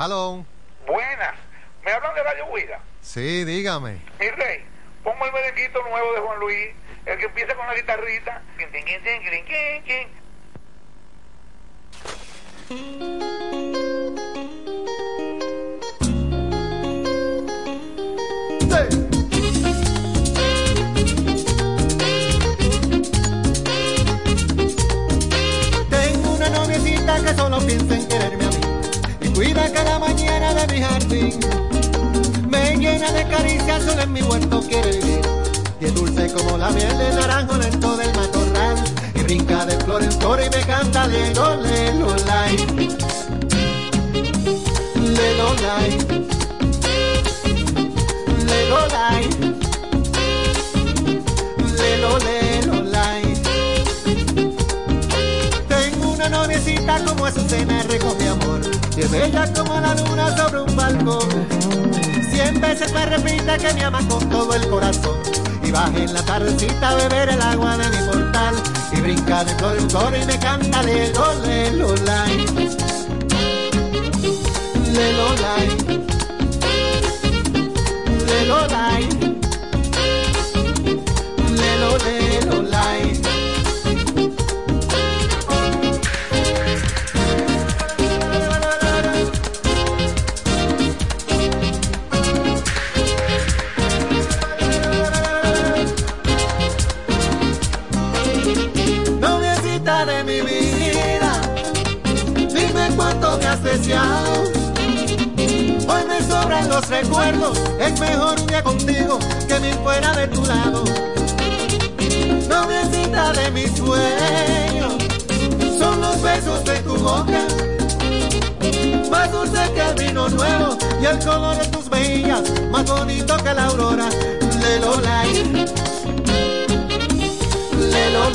Aló. Buenas. ¿Me hablan de Radio Huida? Sí, dígame. Mi rey, pongo el merenguito nuevo de Juan Luis, el que empieza con la guitarrita. Tengo una noviecita que solo piensa en quererme cuida cada mañana de mi jardín. Me llena de caricias, solo en mi huerto quiere vivir. Y es dulce como la miel de naranjo lento del matorral. Y brinca de flor en flor y me canta lelo, lelo, lai. Lelo, lai. Lelo, lai. Noviecita como Azucena, recoge amor. Y es bella como la luna sobre un balcón. Cien veces me repite que me ama con todo el corazón. Y baja en la tardecita a beber el agua de mi portal. Y brinca de flor en flor y me canta lelo, lelo, lai. Lelo, lai. Lelo, lai. Recuerdos, es mejor día contigo que mil fuera de tu lado. Noviecita de mis sueños, son los besos de tu boca, más dulce que el vino nuevo y el color de tus mejillas, más bonito que la aurora. Lelo, lai. Lelo.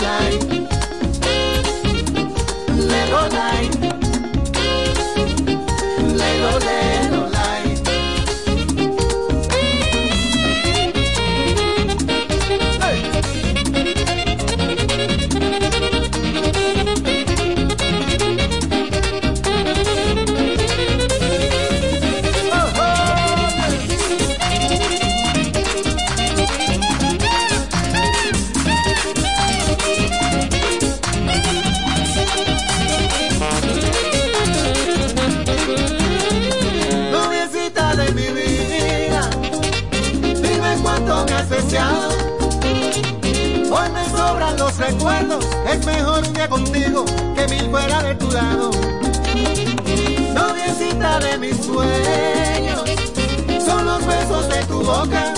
Es mejor un día contigo que mil fuera de tu lado. Noviecita de mis sueños, son los besos de tu boca,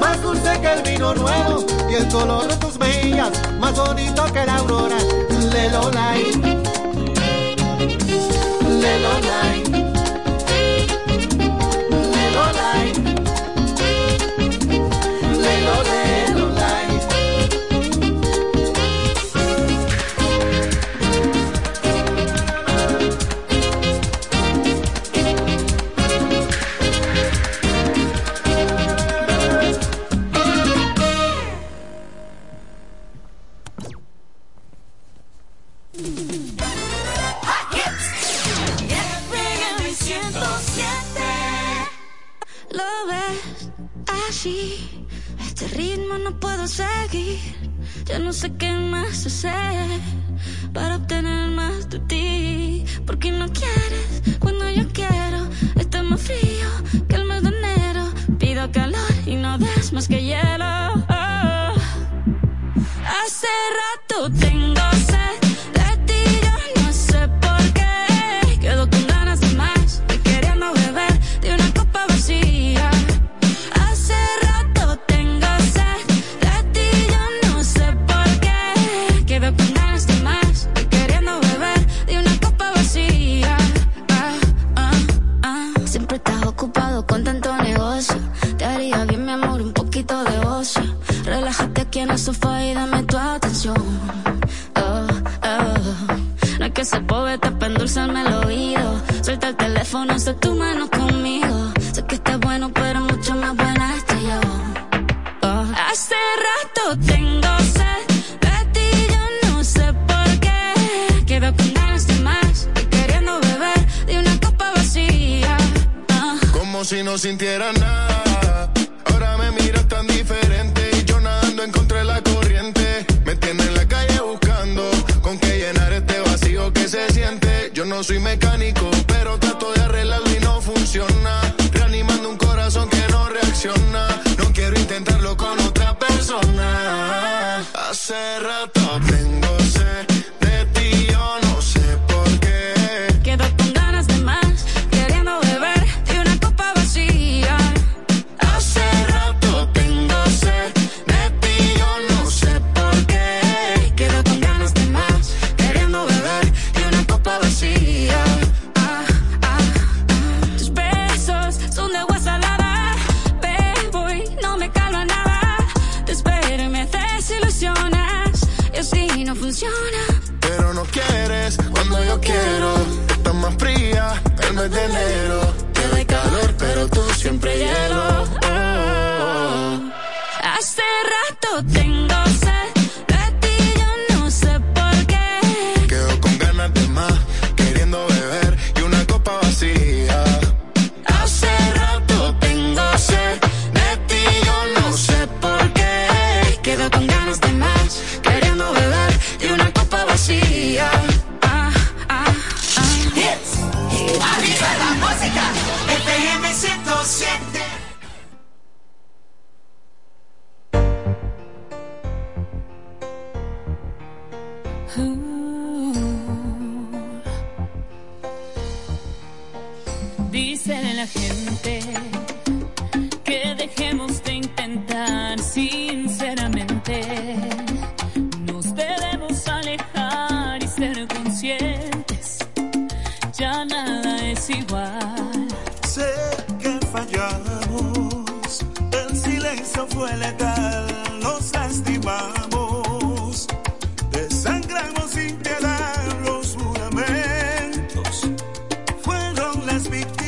más dulce que el vino nuevo y el color de tus mejillas, más bonito que la aurora. Lelo, lai. Fueron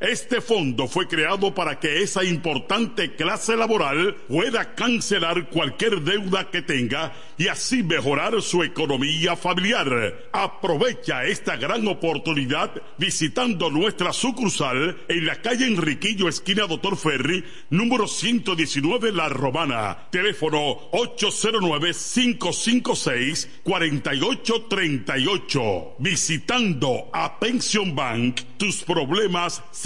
Este fondo fue creado para que esa importante clase laboral pueda cancelar cualquier deuda que tenga y así mejorar su economía familiar. Aprovecha esta gran oportunidad visitando nuestra sucursal en la calle Enriquillo, esquina Doctor Ferry, número 119 La Romana. Teléfono 809 556 4838. Visitando a Pension Bank, tus problemas se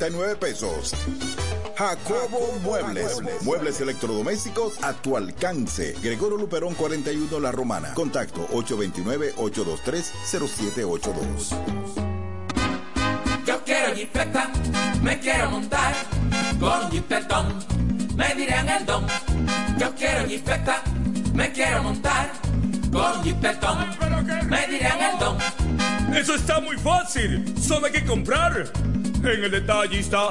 12,330 pesos. Jacobo Muebles. Muebles electrodomésticos a tu alcance. Gregorio Luperón 41 La Romana. Contacto 829-823-0782. Yo quiero jipeta, me quiero montar con jipetón, me dirán el don. Yo quiero jipeta, me quiero montar con jipetón, me dirán el don. Eso está muy fácil, solo hay que comprar. En el detallista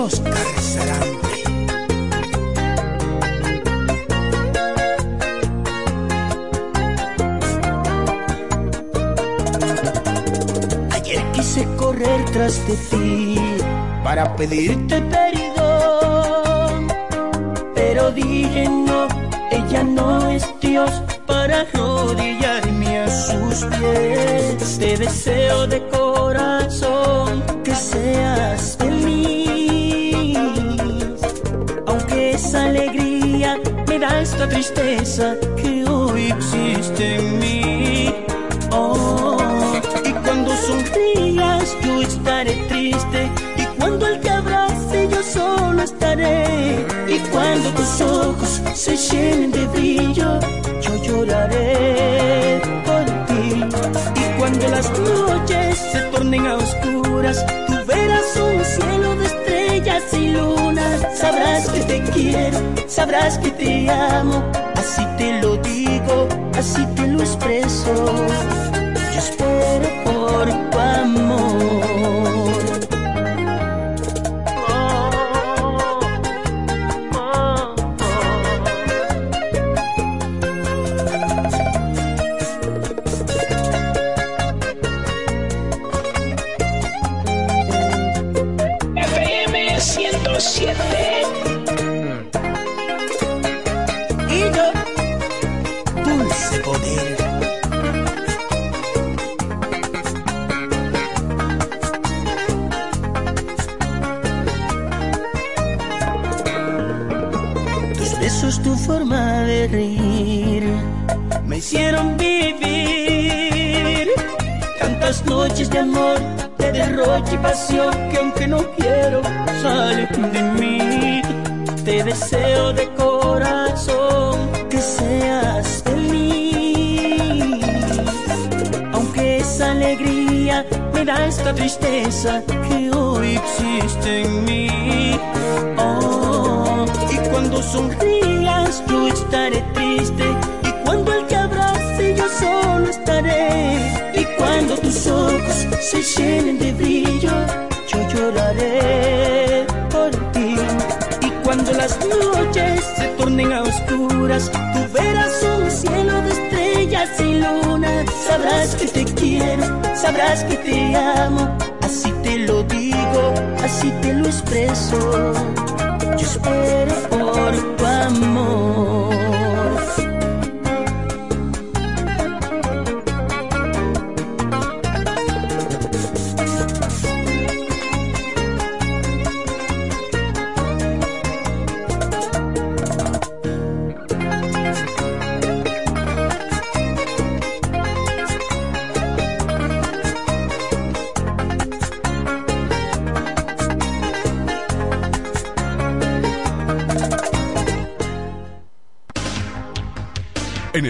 Ayer quise correr tras de ti para pedirte perdón, pero dije no, ella no es Dios para arrodillarme a sus pies. Te deseo de corazón que seas esa alegría me da esta tristeza que hoy existe en mí. Oh, y cuando sonrías yo estaré triste y cuando él te abrace yo solo estaré. Y cuando tus ojos se llenen de brillo yo lloraré por ti. Y cuando las noches se tornen a oscuras tú verás un cielo de estrellas y sabrás que te quiero sabrás que te amo. Así te lo digo así te lo expreso. Yo espero por tu amor tristeza que hoy existe en mí. Oh, y cuando sonrías yo estaré triste. Y cuando él te abrace yo solo estaré. Y cuando tus ojos se llenen de brillo yo lloraré por ti. Y cuando las noches se tornen a oscuras tú verás un cielo de estrellas y lunas sabrás que te quiero sabrás que te amo. Así te lo digo así te lo expreso. Yo espero por tu amor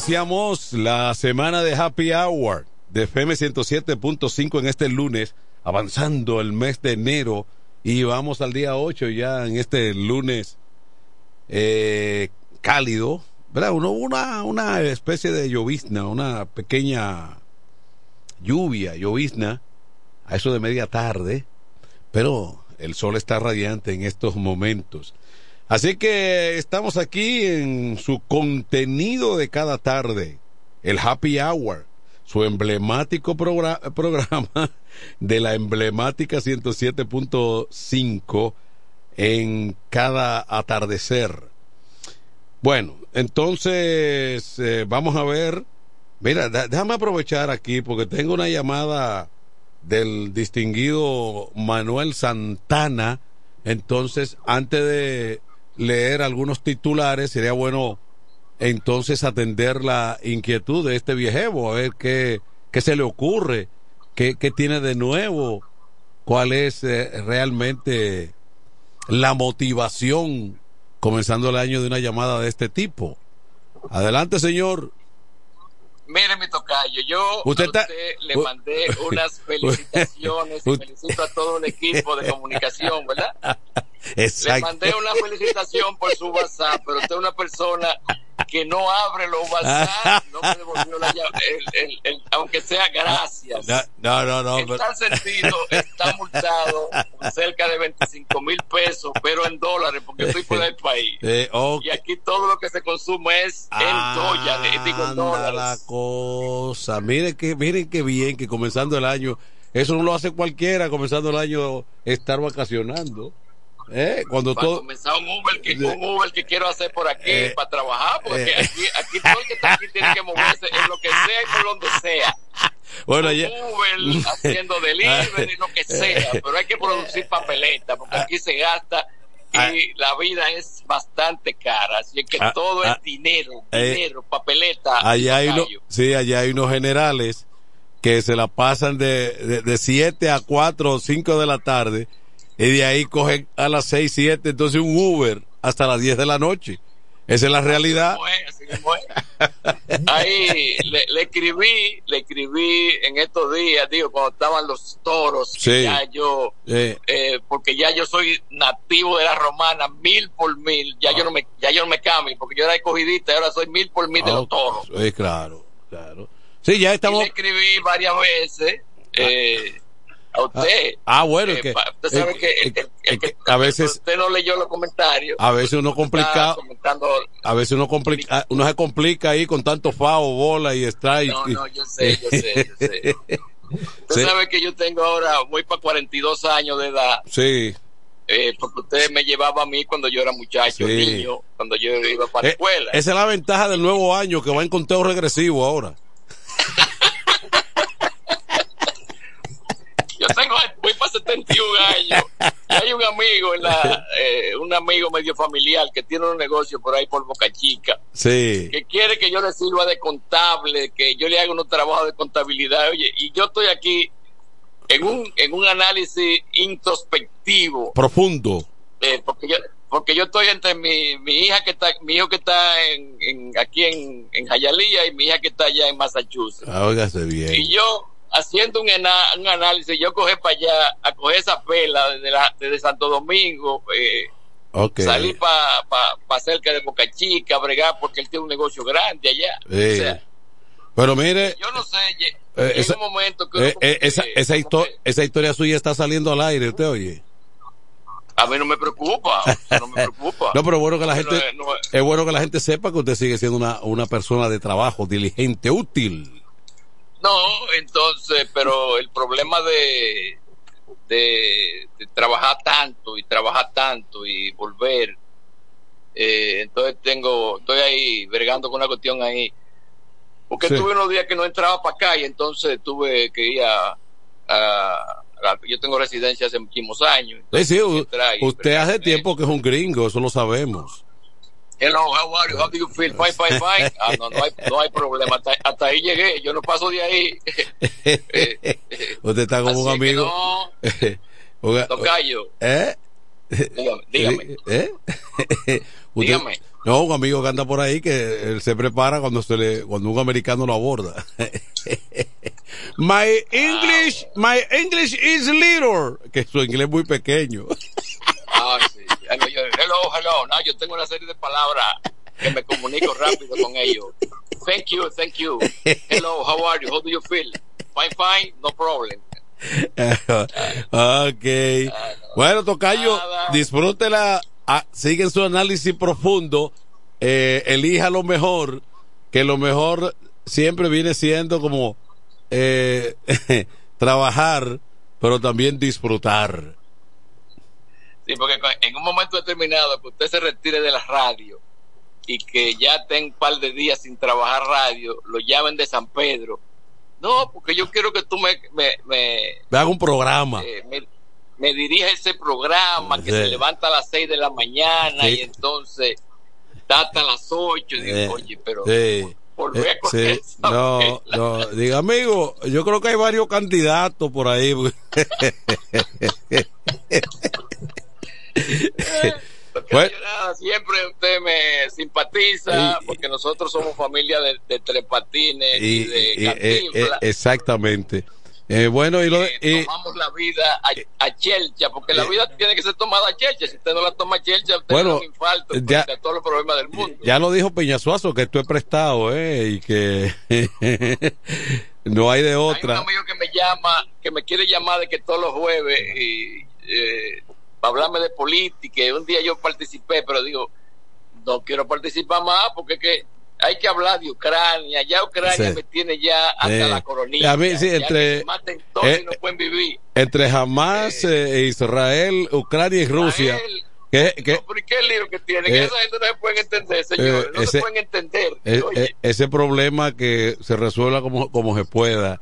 Iniciamos la semana de Happy Hour de FM 107.5 en este lunes, avanzando el mes de enero y vamos al día 8 ya en este lunes eh, cálido, ¿verdad? Una, una especie de llovizna, una pequeña lluvia, llovizna, a eso de media tarde, pero el sol está radiante en estos momentos. Así que estamos aquí en su contenido de cada tarde, el Happy Hour, su emblemático progra- programa de la emblemática 107.5 en cada atardecer. Bueno, entonces eh, vamos a ver. Mira, déjame aprovechar aquí porque tengo una llamada del distinguido Manuel Santana. Entonces, antes de leer algunos titulares, sería bueno entonces atender la inquietud de este viejevo, a ver qué, qué se le ocurre, qué, qué tiene de nuevo, cuál es eh, realmente la motivación comenzando el año de una llamada de este tipo. Adelante, señor. Mire, mi tocayo, yo Usted a está- usted le mandé unas felicitaciones y felicito a todo el equipo de comunicación, ¿verdad? Le mandé una felicitación por su WhatsApp, pero usted es una persona que no abre los WhatsApp, no me devolvió la llave, el- el- el- aunque sea gracias. No, no, no. pero- tal sentido, está multado cerca de 25 mil pesos, pero en dólares, porque estoy fuera del país. Eh. Y aquí todo lo que se consume es en dólares, digo en dólares. la cosa. Miren que, miren qué bien que comenzando el año, eso no lo hace cualquiera, comenzando el año, estar vacacionando. ¿Eh? Cuando para todo. comenzar un Uber que un Uber que quiero hacer por aquí Eh, para trabajar porque eh. aquí aquí todo el que está aquí tiene que moverse en lo que sea y por donde sea Bueno, ya. Uber haciendo delivery lo que sea pero hay que producir papeleta porque aquí se gasta y la vida es bastante cara así que Ah, todo ah, es dinero eh, dinero papeleta Allá hay, uno, sí, allá hay unos generales que se la pasan de, de, de 7 a 4 o 5 de la tarde y de ahí cogen a las 6, 7, entonces un Uber hasta las 10 de la noche. Esa es la realidad. Así mismo es, así mismo es. Ahí le, le escribí, le escribí en estos días, digo, cuando estaban los toros, Sí. ya yo, Eh, eh, porque ya yo soy nativo de la romana, mil por mil, ya yo no me, ya yo no me cambio, porque yo era escogidista y ahora soy mil por mil de los ah, toros. eh, claro, claro. Sí, ya Y estamos. le escribí varias veces, eh, a usted. Ah, bueno, Eh, que, usted sabe es que, el que- el que- a veces, usted no leyó los comentarios. a veces uno complica, a veces uno complica, uno se complica ahí con tanto FAO, bola y strike. No, no, yo sé, yo sé, yo sé. Usted Sí. sabe que yo tengo ahora, voy para 42 años de edad, Sí, eh, porque usted me llevaba a mí cuando yo era muchacho, Sí. niño, cuando yo iba para la Eh, escuela. esa es la ventaja del nuevo año que va en conteo regresivo ahora. Yo tengo, voy para 71 años. Y hay un amigo, en la, eh, un amigo medio familiar que tiene un negocio por ahí por Boca Chica, Sí. que quiere que yo le sirva de contable, que yo le haga unos trabajos de contabilidad. Oye, y yo estoy aquí en un, en un análisis introspectivo. Profundo. eh, porque yo porque yo estoy entre mi, mi hija que está mi hijo que está en, en- aquí en, en Hialeah y mi hija que está allá en Massachusetts Ah, Óigase bien. y yo haciendo un, ena- un análisis yo cogí para allá a coger esa pela desde, la- desde Santo Domingo eh, Ok. salí para pa, pa cerca de Boca Chica bregar porque él tiene un negocio grande allá Sí. o sea Pero mire, yo no sé Eh, esa- un momento que eh, eh, esa, esa, histo- esa historia suya está saliendo al aire, ¿usted oye? a mí no me preocupa no me preocupa No, pero bueno que la gente, no- es bueno que la gente sepa que usted sigue siendo una, una persona de trabajo, diligente, útil. No, entonces, pero el problema de de, de trabajar tanto y trabajar tanto y volver. Eh, entonces tengo, estoy ahí bregando con una cuestión ahí. Porque Sí. tuve unos días que no entraba para acá y entonces tuve que ir a, yo tengo residencia hace muchísimos años. Sí, sí, y usted hace tiempo que es un gringo, eso lo sabemos. Hello, how are you? How do you feel? Fine, fine, fine. Ah, no, no hay, no hay problema. Hasta, hasta ahí llegué. Yo no paso de ahí. Usted está como un Así amigo. no, tocayo. ¿Eh? Dígame, dígame. ¿Eh? Usted- Dígame. No, un amigo que anda por ahí que él se prepara cuando se le, cuando un americano lo aborda. my English, my English is little, que su inglés es muy pequeño. Ah, sí. Hello, hello. No, yo tengo una serie de palabras que me comunico rápido con ellos. Thank you, thank you. Hello, how are you? How do you feel? Fine, fine, no problem. ok. Bueno, Tocayo, disfrútela, ah, sigue su análisis profundo, eh, elija lo mejor, que lo mejor siempre viene siendo como eh, trabajar, pero también disfrutar. Sí, porque en un momento determinado que usted se retire de la radio y que ya tenga un par de días sin trabajar radio, lo llamen de San Pedro. No, porque yo quiero que tú me, me, me, Me haga un programa. eh, me, me dirija ese programa que se levanta a las 6 de la mañana Sí. y entonces está hasta las 8. Digo, Eh, oye, pero sí. volver Eh, sí. No, no, diga amigo, yo creo que hay varios candidatos por ahí. Bueno, siempre usted me simpatiza porque nosotros somos familia de, de tres patines y, y, de y- eh, eh, exactamente. Eh, bueno, y lo tomamos la vida a, a chelcha, porque la vida tiene que ser tomada a chelcha. Si usted no la toma a chelcha, usted Bueno, un infarto ya- a todos los problemas del mundo. ya lo dijo Peñasuazo que esto es prestado, eh, y que no hay de Hay un otra. amigo que me llama, que me quiere llamar de que todos los jueves y eh, para hablarme de política. Y un día yo participé, pero digo, no quiero participar más porque es que hay que hablar de Ucrania. Ya Ucrania Sí. me tiene ya hasta Eh, la coronilla. a mí sí, entre- maten todos eh, y no pueden vivir. Entre Hamas, eh, Israel, Ucrania y Rusia. Que, ¿Por qué el lío que tienen? eh, Esa gente no se pueden entender, señores. eh, no ese- se pueden entender. eh, ese problema que se resuelva como, como se pueda.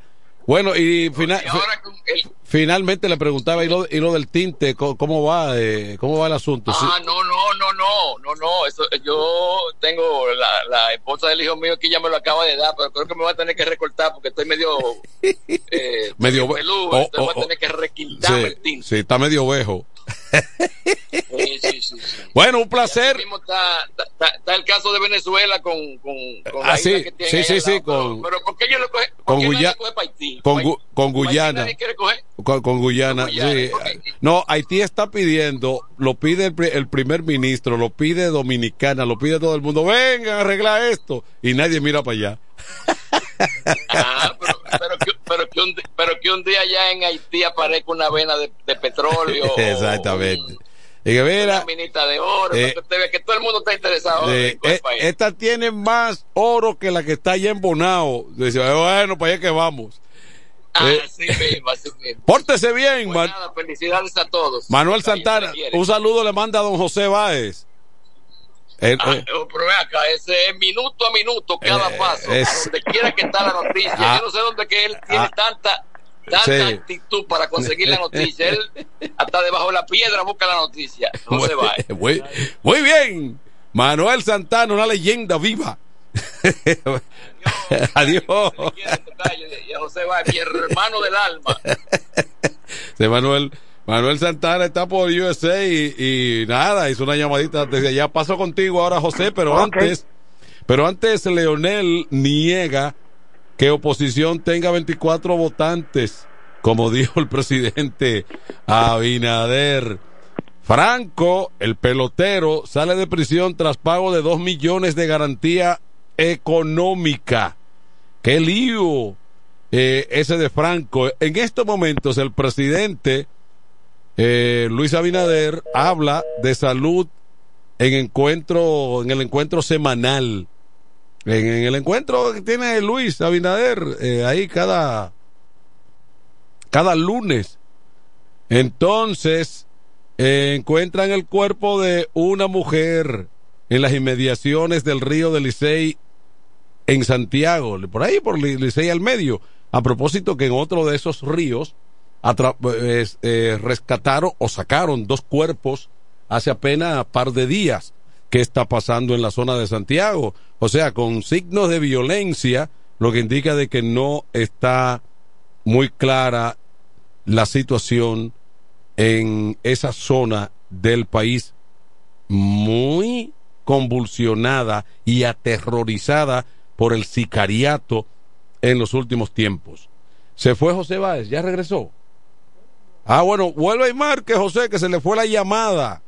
Bueno, y final, y ahora con el, finalmente le preguntaba, ¿y lo, y lo del tinte? ¿Cómo, cómo va? eh, ¿Cómo va el asunto? Ah, no, no, no, no, no, no. Eso, yo tengo la, la esposa del hijo mío que ya me lo acaba de dar, pero creo que me va a tener que recortar porque estoy medio eh, Medio- peludo, oh, entonces oh, voy a oh. tener que requintarme Sí, el tinte. sí, está medio ovejo. Sí, sí, sí. Bueno, un placer. mismo está, está, está el caso de Venezuela con, con, con Ah, la isla que tiene sí, sí, lado. con- Pero, ¿por qué yo lo coge? ¿Por con qué nadie Guya- coge para Haití? con con Guyana. Con, con Guyana, Con Guyana. No, Haití está pidiendo, lo pide el, el primer ministro, lo pide Dominicana, lo pide todo el mundo, vengan, arregla esto. Y nadie mira para allá. Ah, pero, pero, que, pero, que un, di- pero que un día ya en Haití aparezca una vena de, de petróleo. o Exactamente. Y que Una mira, minita de oro. eh, para que usted vea que todo el mundo está interesado eh, en eh, para allá. esta tiene más oro que la que está allá en Bonao. Dice, bueno, para allá que vamos. Ah, eh, así mismo, así mismo. Pórtese bien, Pues Man- nada, felicidades a todos. Manuel Santana. Un saludo le manda a don José Báez. Eh, Ah, eh, pero ve acá, ese es minuto a minuto, cada Eh, paso, donde quiera que está la noticia. Ah. Yo no sé dónde que él tiene Ah. tanta, tanta Sí. actitud para conseguir la noticia. Él hasta debajo de la piedra busca la noticia. No se va. muy, muy bien. Manuel Santana, una leyenda viva. Adiós. Y a José va, mi hermano del alma. Sí, Manuel, Manuel Santana está por USA y, y nada, hizo una llamadita desde allá. Paso contigo ahora, José, pero antes, pero antes Leonel niega que oposición tenga 24 votantes, como dijo el presidente Abinader. Franco, el pelotero, sale de prisión tras pago de 2 millones de garantía económica. ¡Qué lío! eh, ese de Franco. En estos momentos el presidente eh, Luis Abinader habla de salud en encuentro, en el encuentro semanal. En, el encuentro que tiene Luis Abinader, eh, ahí cada, cada lunes. Entonces, eh, encuentran el cuerpo de una mujer en las inmediaciones del río de Licey en Santiago, por ahí por Li- Licey al medio. A propósito que en otro de esos ríos eh, rescataron o sacaron dos cuerpos hace apenas par de días. ¿Qué está pasando en la zona de Santiago? O sea, con signos de violencia, lo que indica de que no está muy clara la situación en esa zona del país muy convulsionada y aterrorizada por el sicariato en los últimos tiempos. Se fue José Báez, ya regresó. Ah, bueno, vuelve y marque, José, que se le fue la llamada.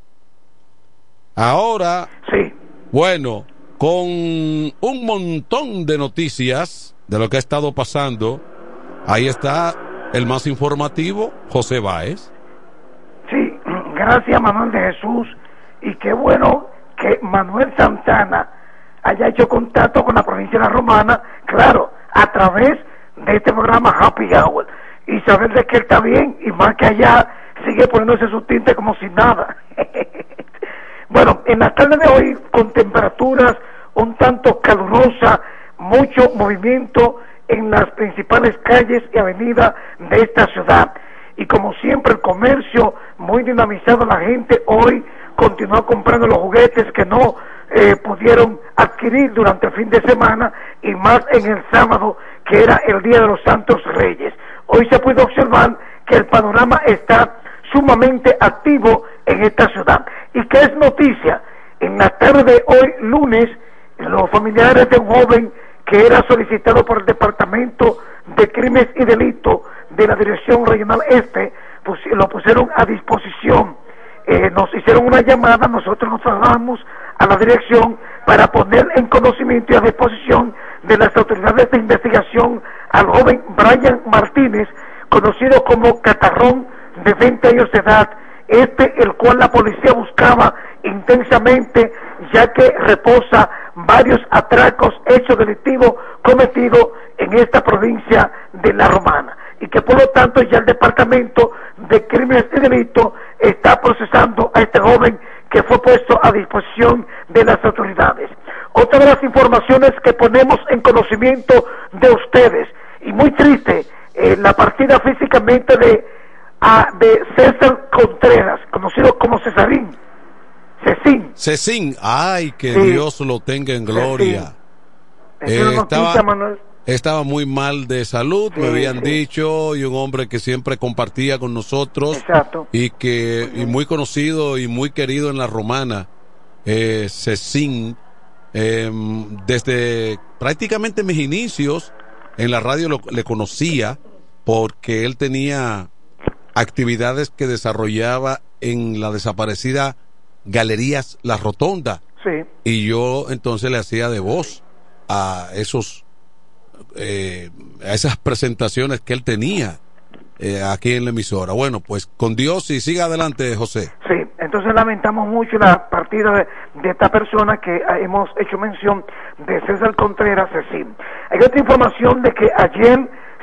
Ahora, sí. bueno, con un montón de noticias de lo que ha estado pasando, ahí está el más informativo, José Báez. Sí, gracias Manuel de Jesús y qué bueno que Manuel Santana haya hecho contacto con la provincia de la Romana, claro, a través de este programa Happy Hour y saber de que él está bien y más que allá sigue poniéndose su tinte como si nada. bueno, en la tarde de hoy con temperaturas un tanto calurosas, mucho movimiento en las principales calles y avenidas de esta ciudad. Y como siempre el comercio muy dinamizado la gente hoy continúa comprando los juguetes que no eh, pudieron adquirir durante el fin de semana y más en el sábado que era el día de los santos reyes. Hoy se puede observar que el panorama está sumamente activo en esta ciudad y que es noticia en la tarde de hoy lunes los familiares de un joven que era solicitado por el Departamento de Crímenes y Delitos de la Dirección Regional Este, pues, lo pusieron a disposición. Eh, nos hicieron una llamada, nosotros nos trasladamos a la dirección para poner en conocimiento y a disposición de las autoridades de investigación al joven Brian Martínez, conocido como Catarrón, de 20 años de edad, este el cual la policía buscaba intensamente ya que reposa varios atracos, hechos delictivos cometidos en esta provincia de La Romana y que por lo tanto ya el Departamento de Crímenes y Delitos está procesando a este joven que fue puesto a disposición de las autoridades. Otra de las informaciones que ponemos en conocimiento de ustedes, y muy triste, eh, la partida físicamente de, a- de César Contreras, conocido como Cesarín, Cecín, Cecín, ay, que Sí. Dios lo tenga en gloria. Eh, noticia, estaba, estaba muy mal de salud, me habían sí. dicho, y un hombre que siempre compartía con nosotros Exacto. y que y muy conocido y muy querido en la romana, eh, Cecín, eh, desde prácticamente mis inicios en la radio lo- le conocía porque él tenía actividades que desarrollaba en la desaparecida Galerías La Rotonda Sí. y yo entonces le hacía de voz a esos eh, a esas presentaciones que él tenía eh, aquí en la emisora. Bueno, pues con Dios y siga adelante, José. Sí, entonces lamentamos mucho la partida de, de esta persona que ah, hemos hecho mención de César Contreras Cecín. Hay otra información de que ayer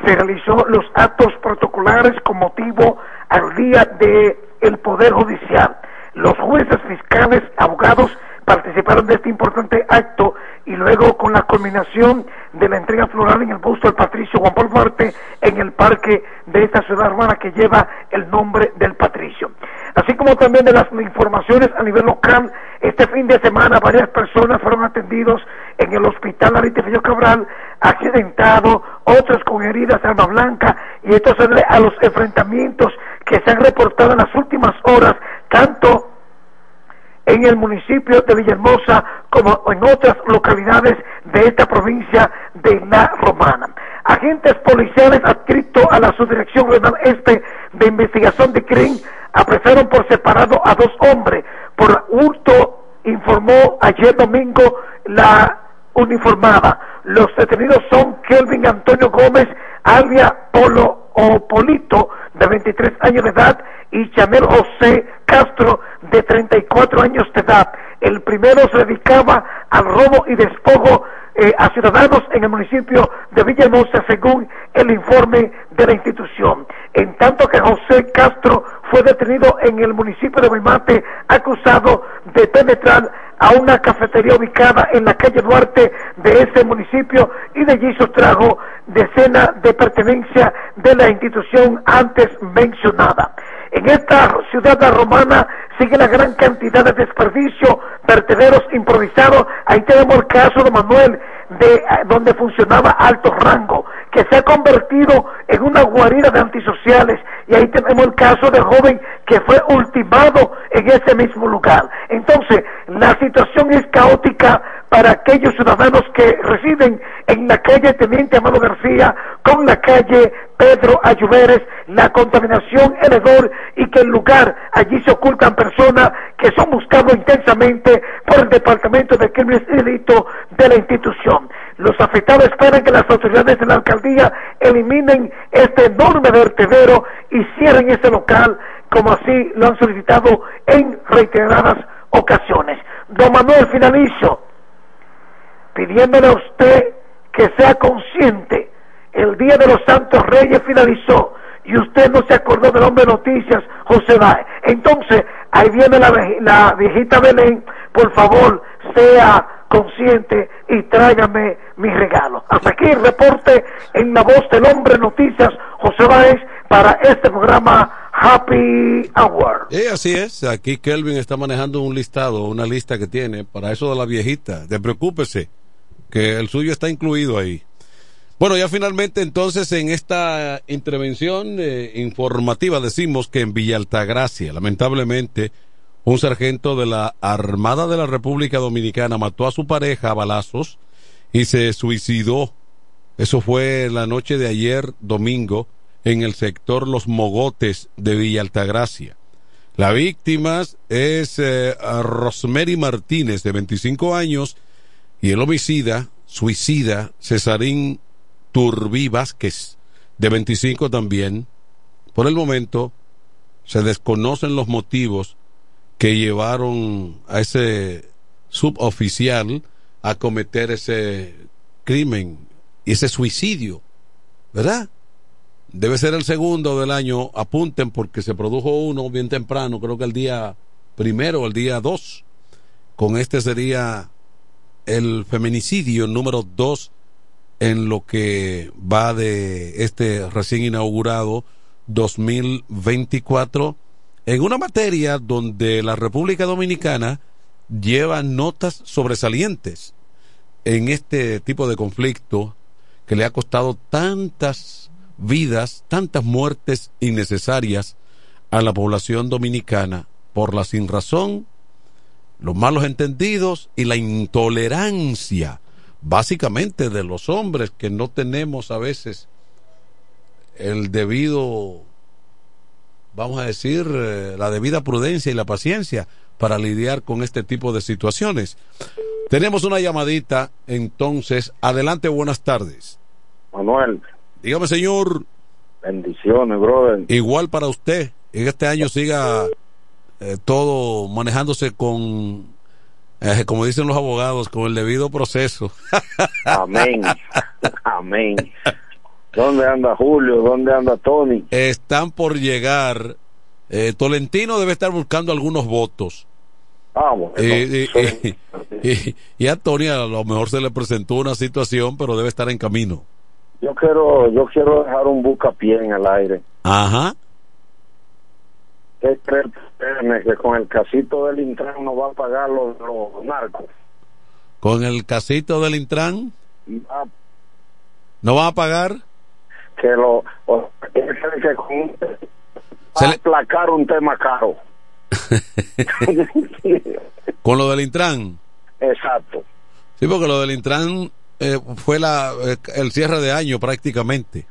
se realizó los actos protocolares con motivo al día de el Poder Judicial. Los jueces, fiscales, abogados participaron de este importante acto y luego con la culminación de la entrega floral en el busto del Patricio Juan Paul Duarte en el parque de esta ciudad hermana que lleva el nombre del Patricio. Así como también de las informaciones a nivel local, este fin de semana varias personas fueron atendidos en el hospital Aritifillo Cabral, accidentados, otros con heridas de arma blanca, y esto se debe a los enfrentamientos que se han reportado en las últimas horas, tanto en el municipio de Villahermosa como en otras localidades de esta provincia de La Romana. Agentes policiales adscritos a la Subdirección Regional Este de Investigación de Crimen apresaron por separado a dos hombres por hurto, informó ayer domingo la uniformada. Los detenidos son Kelvin Antonio Gómez, alia Polo o Polito, de 23 años de edad, y Chanel José Castro, de 34 años de edad. El primero se dedicaba al robo y despojo eh, a ciudadanos en el municipio de Villahermosa, según el informe de la institución. en tanto que José Castro fue detenido en el municipio de Guaymate acusado de penetrar a una cafetería ubicada en la calle Duarte de ese municipio y de allí sustrajo decenas de pertenencia de la institución antes mencionada. En esta ciudad romana sigue la gran cantidad de desperdicio, vertederos improvisados. Ahí tenemos el caso de Manuel, de eh, donde funcionaba alto rango, que se ha convertido en una guarida de antisociales. Y ahí tenemos el caso del joven que fue ultimado en ese mismo lugar. Entonces, la situación es caótica para aquellos ciudadanos que residen en la calle Teniente Amado García con la calle Pedro Ayuberes, la contaminación, hedor y que el lugar allí se ocultan personas que son buscados intensamente por el Departamento de Crímenes y Delitos de la institución. Los afectados esperan que las autoridades de la alcaldía eliminen este enorme vertedero y cierren ese local como así lo han solicitado en reiteradas ocasiones. Don Manuel finalizo pidiéndole a usted que sea consciente. El Día de los Santos Reyes finalizó y usted no se acordó del hombre de noticias, José Báez. Entonces, ahí viene la, la viejita Belén, por favor, sea consciente y tráigame mi regalo. Hasta aquí el reporte en la voz del hombre noticias, José Báez, para este programa Happy Hour. Eh, así es. Aquí Kelvin está manejando un listado, una lista que tiene para eso de la viejita. De preocúpese, que el suyo está incluido ahí. Bueno, ya finalmente entonces en esta intervención eh, informativa decimos que en Villa Altagracia, lamentablemente, un sargento de la Armada de la República Dominicana mató a su pareja a balazos y se suicidó. Eso fue la noche de ayer, domingo, en el sector Los Mogotes de Villa Altagracia. La víctima es eh, Martínez, de 25 años, y el homicida, suicida, Cesarín Turbí Vázquez, de 25 también. Por el momento, se desconocen los motivos que llevaron a ese suboficial a cometer ese crimen y ese suicidio, ¿verdad? Debe ser el segundo del año, apunten porque se produjo uno bien temprano, creo que el día primero el día dos. Con este sería el feminicidio número dos en lo que va de este recién inaugurado 2024 en una materia donde la República Dominicana lleva notas sobresalientes en este tipo de conflicto que le ha costado tantas vidas, tantas muertes innecesarias a la población dominicana por la sinrazón, los malos entendidos y la intolerancia básicamente de los hombres que no tenemos a veces el debido, vamos a decir, eh, la debida prudencia y la paciencia para lidiar con este tipo de situaciones. Tenemos una llamadita, entonces, adelante, buenas tardes. Manuel, Dígame, señor. bendiciones, brother. Igual para usted, en este año siga eh, todo manejándose con, eh, como dicen los abogados, con el debido proceso. Amén. Amén. ¿Dónde anda Julio? ¿Dónde anda Tony? Están por llegar. eh, Tolentino debe estar buscando algunos votos. Vamos. Eh, eh, eh, y, y a Tony a lo mejor se le presentó una situación, pero debe estar en camino. Yo quiero, yo quiero dejar un bucapié en el aire. Ajá. ¿Qué cree que con el casito del Intran no va a pagar los, los narcos? Con el casito del Intran, Va ¿no van a pagar? Que lo, o- que con va a aplacar un tema caro. Con lo del Intran. Exacto. Sí, porque lo del Intran eh, fue la, eh, el cierre de año prácticamente.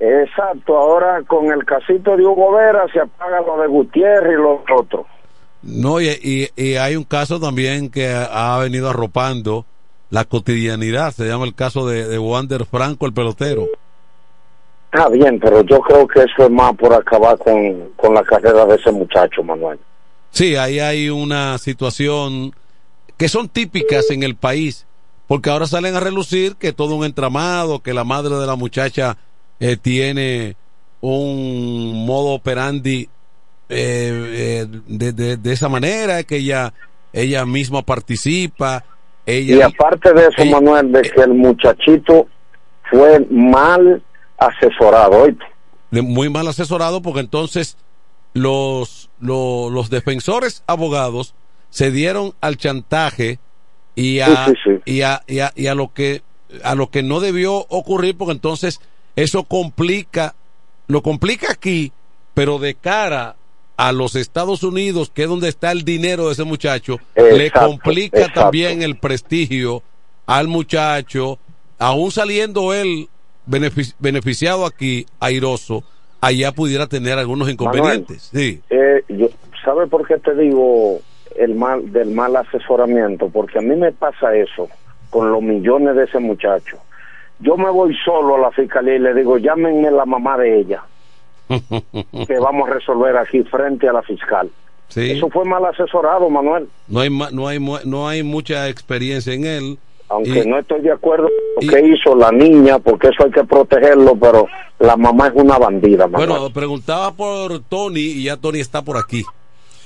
Exacto. Ahora con el casito de Hugo Vera se apaga lo de Gutiérrez y los otros. No, y, y- y hay un caso también que ha venido arropando la cotidianidad. Se llama el caso de, de Wander Franco, el pelotero. Está bien, pero yo creo que eso es más por acabar con, con la carrera de ese muchacho, Manuel. Sí, ahí hay una situación que son típicas en el país, porque ahora salen a relucir que todo un entramado, que la madre de la muchacha eh, tiene un modo operandi eh, eh, de, de- de esa manera, que ella, ella misma participa. Ella, Y aparte de eso, Manuel, de que el muchachito fue mal asesorado, ¿oíste? muy mal asesorado porque entonces los, lo- los defensores abogados se dieron al chantaje y a, Sí, sí, sí. Y, a, y a- y a lo que a lo que no debió ocurrir porque entonces eso complica lo complica aquí pero de cara a los Estados Unidos que es donde está el dinero de ese muchacho le complica exacto. también el prestigio al muchacho aún saliendo él benefici- beneficiado aquí airoso allá pudiera tener algunos inconvenientes sí Eh, yo, ¿Sabe por qué te digo el mal del mal asesoramiento? Porque a mí me pasa eso con los millones de ese muchacho. Yo me voy solo a la fiscalía y le digo, llámenme la mamá de ella, que vamos a resolver aquí frente a la fiscal. Sí. Eso fue mal asesorado, Manuel. no hay no hay no hay mucha experiencia en él Aunque Y- no estoy de acuerdo con lo que hizo la niña, porque eso hay que protegerlo, pero la mamá es una bandida, Manuel. bueno preguntaba por Tony y ya Tony está por aquí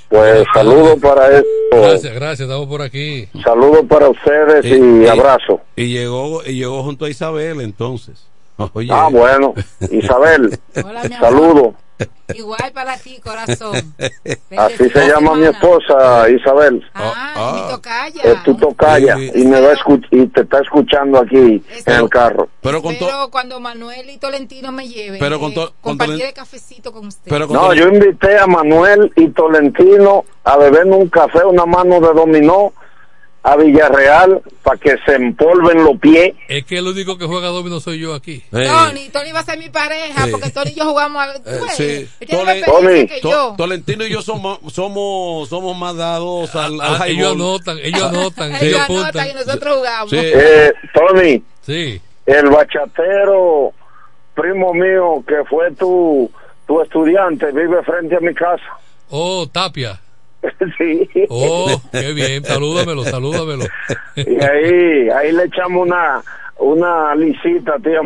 pues saludos para eso. Gracias, gracias, estamos por aquí. Saludos para ustedes y, Y- y- abrazo. y llegó y llegó junto a Isabel entonces Oye. Ah, bueno. Isabel, saludos. Igual para ti, corazón. Así se llama mi esposa, Isabel. Ah, mi tocaya. Es tu tocaya y me va y te está escuchando aquí en el carro. Pero con Pero cuando Manuel y Tolentino me lleven, Pero con eh, to- con compartir Tolen- el cafecito con usted. No, yo invité a Manuel y Tolentino a beber un café, una mano de dominó a Villarreal para que se empolven los pies. Es que el único que juega domino soy yo aquí. Tony, Tony va a ser mi pareja Sí. porque Tony y yo jugamos a... Eh, sí. él tiene más Tole- experiencia que To- yo. Tolentino y yo somos somos somos más dados al, al Ah, ellos anotan, ellos anotan, Ellos ellos anotan y nosotros jugamos. Eh, Tony, Sí. el bachatero, primo mío, que fue tu, tu estudiante, vive frente a mi casa. Oh, Tapia. sí. Oh, qué bien. Salúdamelo, salúdamelo. Y ahí, ahí le echamos una, una lisita, tío.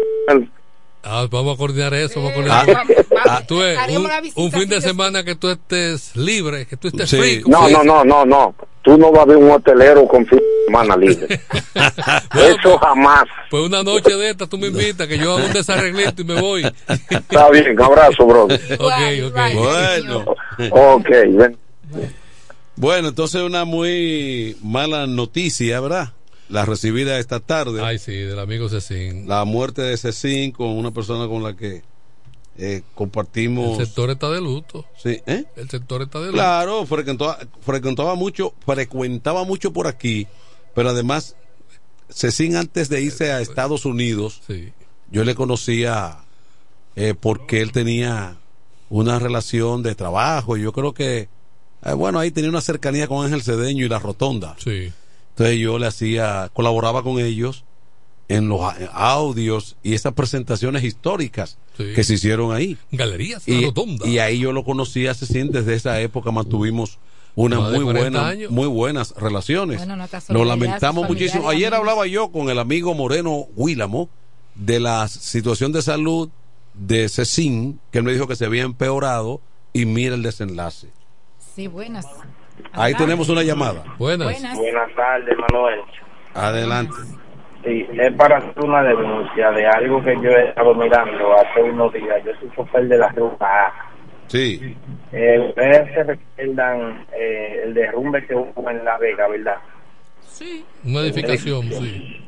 Ah, vamos a coordinar eso, vamos a Ah, coordinar. ah, Tú haremos un, fin de semana que tú estés libre, que tú estés Sí. free. No, no, no, no, no. Tú no vas a ver un hotelero con fin de semana libre. Eso jamás. Pues una noche de esta tú me invitas, que yo hago un desarreglito y me voy. Está bien, abrazo, bro. Ok, ok. Bueno. Ok, ven. Bueno, entonces una muy mala noticia, ¿verdad? La recibida esta tarde. Ay, sí, del amigo Cecín. La muerte de Cecín con una persona con la que eh, compartimos. El sector está de luto. Sí, ¿eh? El sector está de luto. Claro, frecuentaba, frecuentaba mucho, frecuentaba mucho por aquí, pero además Cecín antes de irse a Estados Unidos, yo le conocía eh, porque él tenía una relación de trabajo y yo creo que eh, bueno ahí tenía una cercanía con Ángel Cedeño y la Rotonda. Sí. Entonces yo le hacía, colaboraba con ellos en los a- audios y esas presentaciones históricas Sí. que se hicieron ahí. Galerías La Y, Rotonda. y ahí yo lo conocí a Cecín, desde esa época mantuvimos una Más de muy 40 buena, años. muy buenas relaciones. Bueno, nuestra Lo lamentamos muchísimo. Ayer amigos. hablaba yo con el amigo Moreno Huílamo de la situación de salud de Cecín, que él me dijo que se había empeorado y mira el desenlace. Sí, buenas. Ahí Adelante. tenemos una llamada. Buenas. Buenas tardes, Manuel. Adelante. Sí, es para hacer una denuncia de algo que yo he estado mirando hace unos días. Yo soy chofer de la ruta A. Sí. Eh, ustedes se recuerdan eh, el derrumbe que hubo en La Vega, ¿verdad? Sí. Una edificación, sí.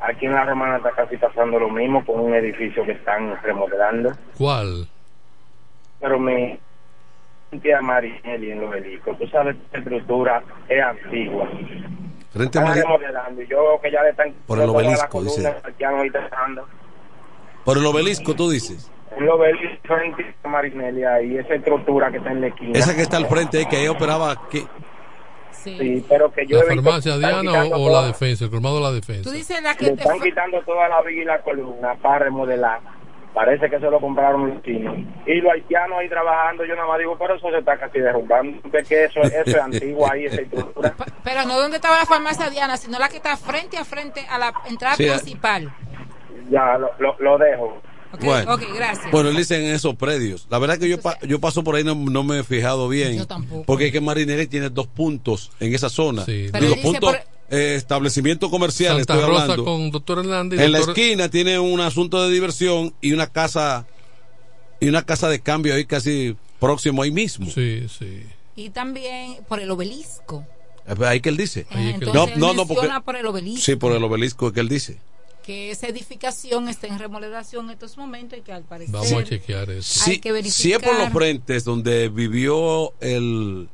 Aquí en La Romana está casi pasando lo mismo con un edificio que están remodelando. ¿Cuál? Pero me a Marinelli en los helicos. Tú sabes que la estructura es antigua. Frente a Están Mari- remodelando y yo veo que ya le están Por el obelisco, dice. Por el obelisco, tú dices. Un obelisco frente a Marinelli ahí, esa estructura que está en la esquina. Esa que está al frente ahí, que ahí operaba. Que... Sí, pero que yo ¿La farmacia Diana o, o la defensa? El colmado de la defensa. Tú dices la Le que te están quitando toda la viga y la columna para remodelar. Parece que se lo compraron los chinos. Y los haitianos ahí trabajando, yo nada más digo, pero eso se está casi derrumbando. Que eso, eso es antiguo ahí, esa estructura. Pero no donde estaba la farmacia Diana, sino la que está frente a frente a la entrada Sí, principal. Ya, lo, lo, lo dejo. Bueno, ok, gracias. Bueno, él dice en esos predios. La verdad que yo, pa- yo paso por ahí no, no me he fijado bien. Yo tampoco. Porque es que Marinelli tiene dos puntos en esa zona. Pero Digo, él dice puntos, por- eh, establecimiento comercial, Santa estoy Rosa hablando. con doctor Hernández. En la esquina tiene un asunto de diversión y una casa y una casa de cambio ahí casi próximo ahí mismo. Sí, sí. Y también por el obelisco. Ahí que él dice. Ahí que él no, dice. no, Él no, porque por el obelisco. Sí, por el obelisco que él dice. Que esa edificación está en remodelación en estos momentos y que al parecer. Vamos a chequear eso. Hay Sí, que verificar. si es por los frentes donde vivió el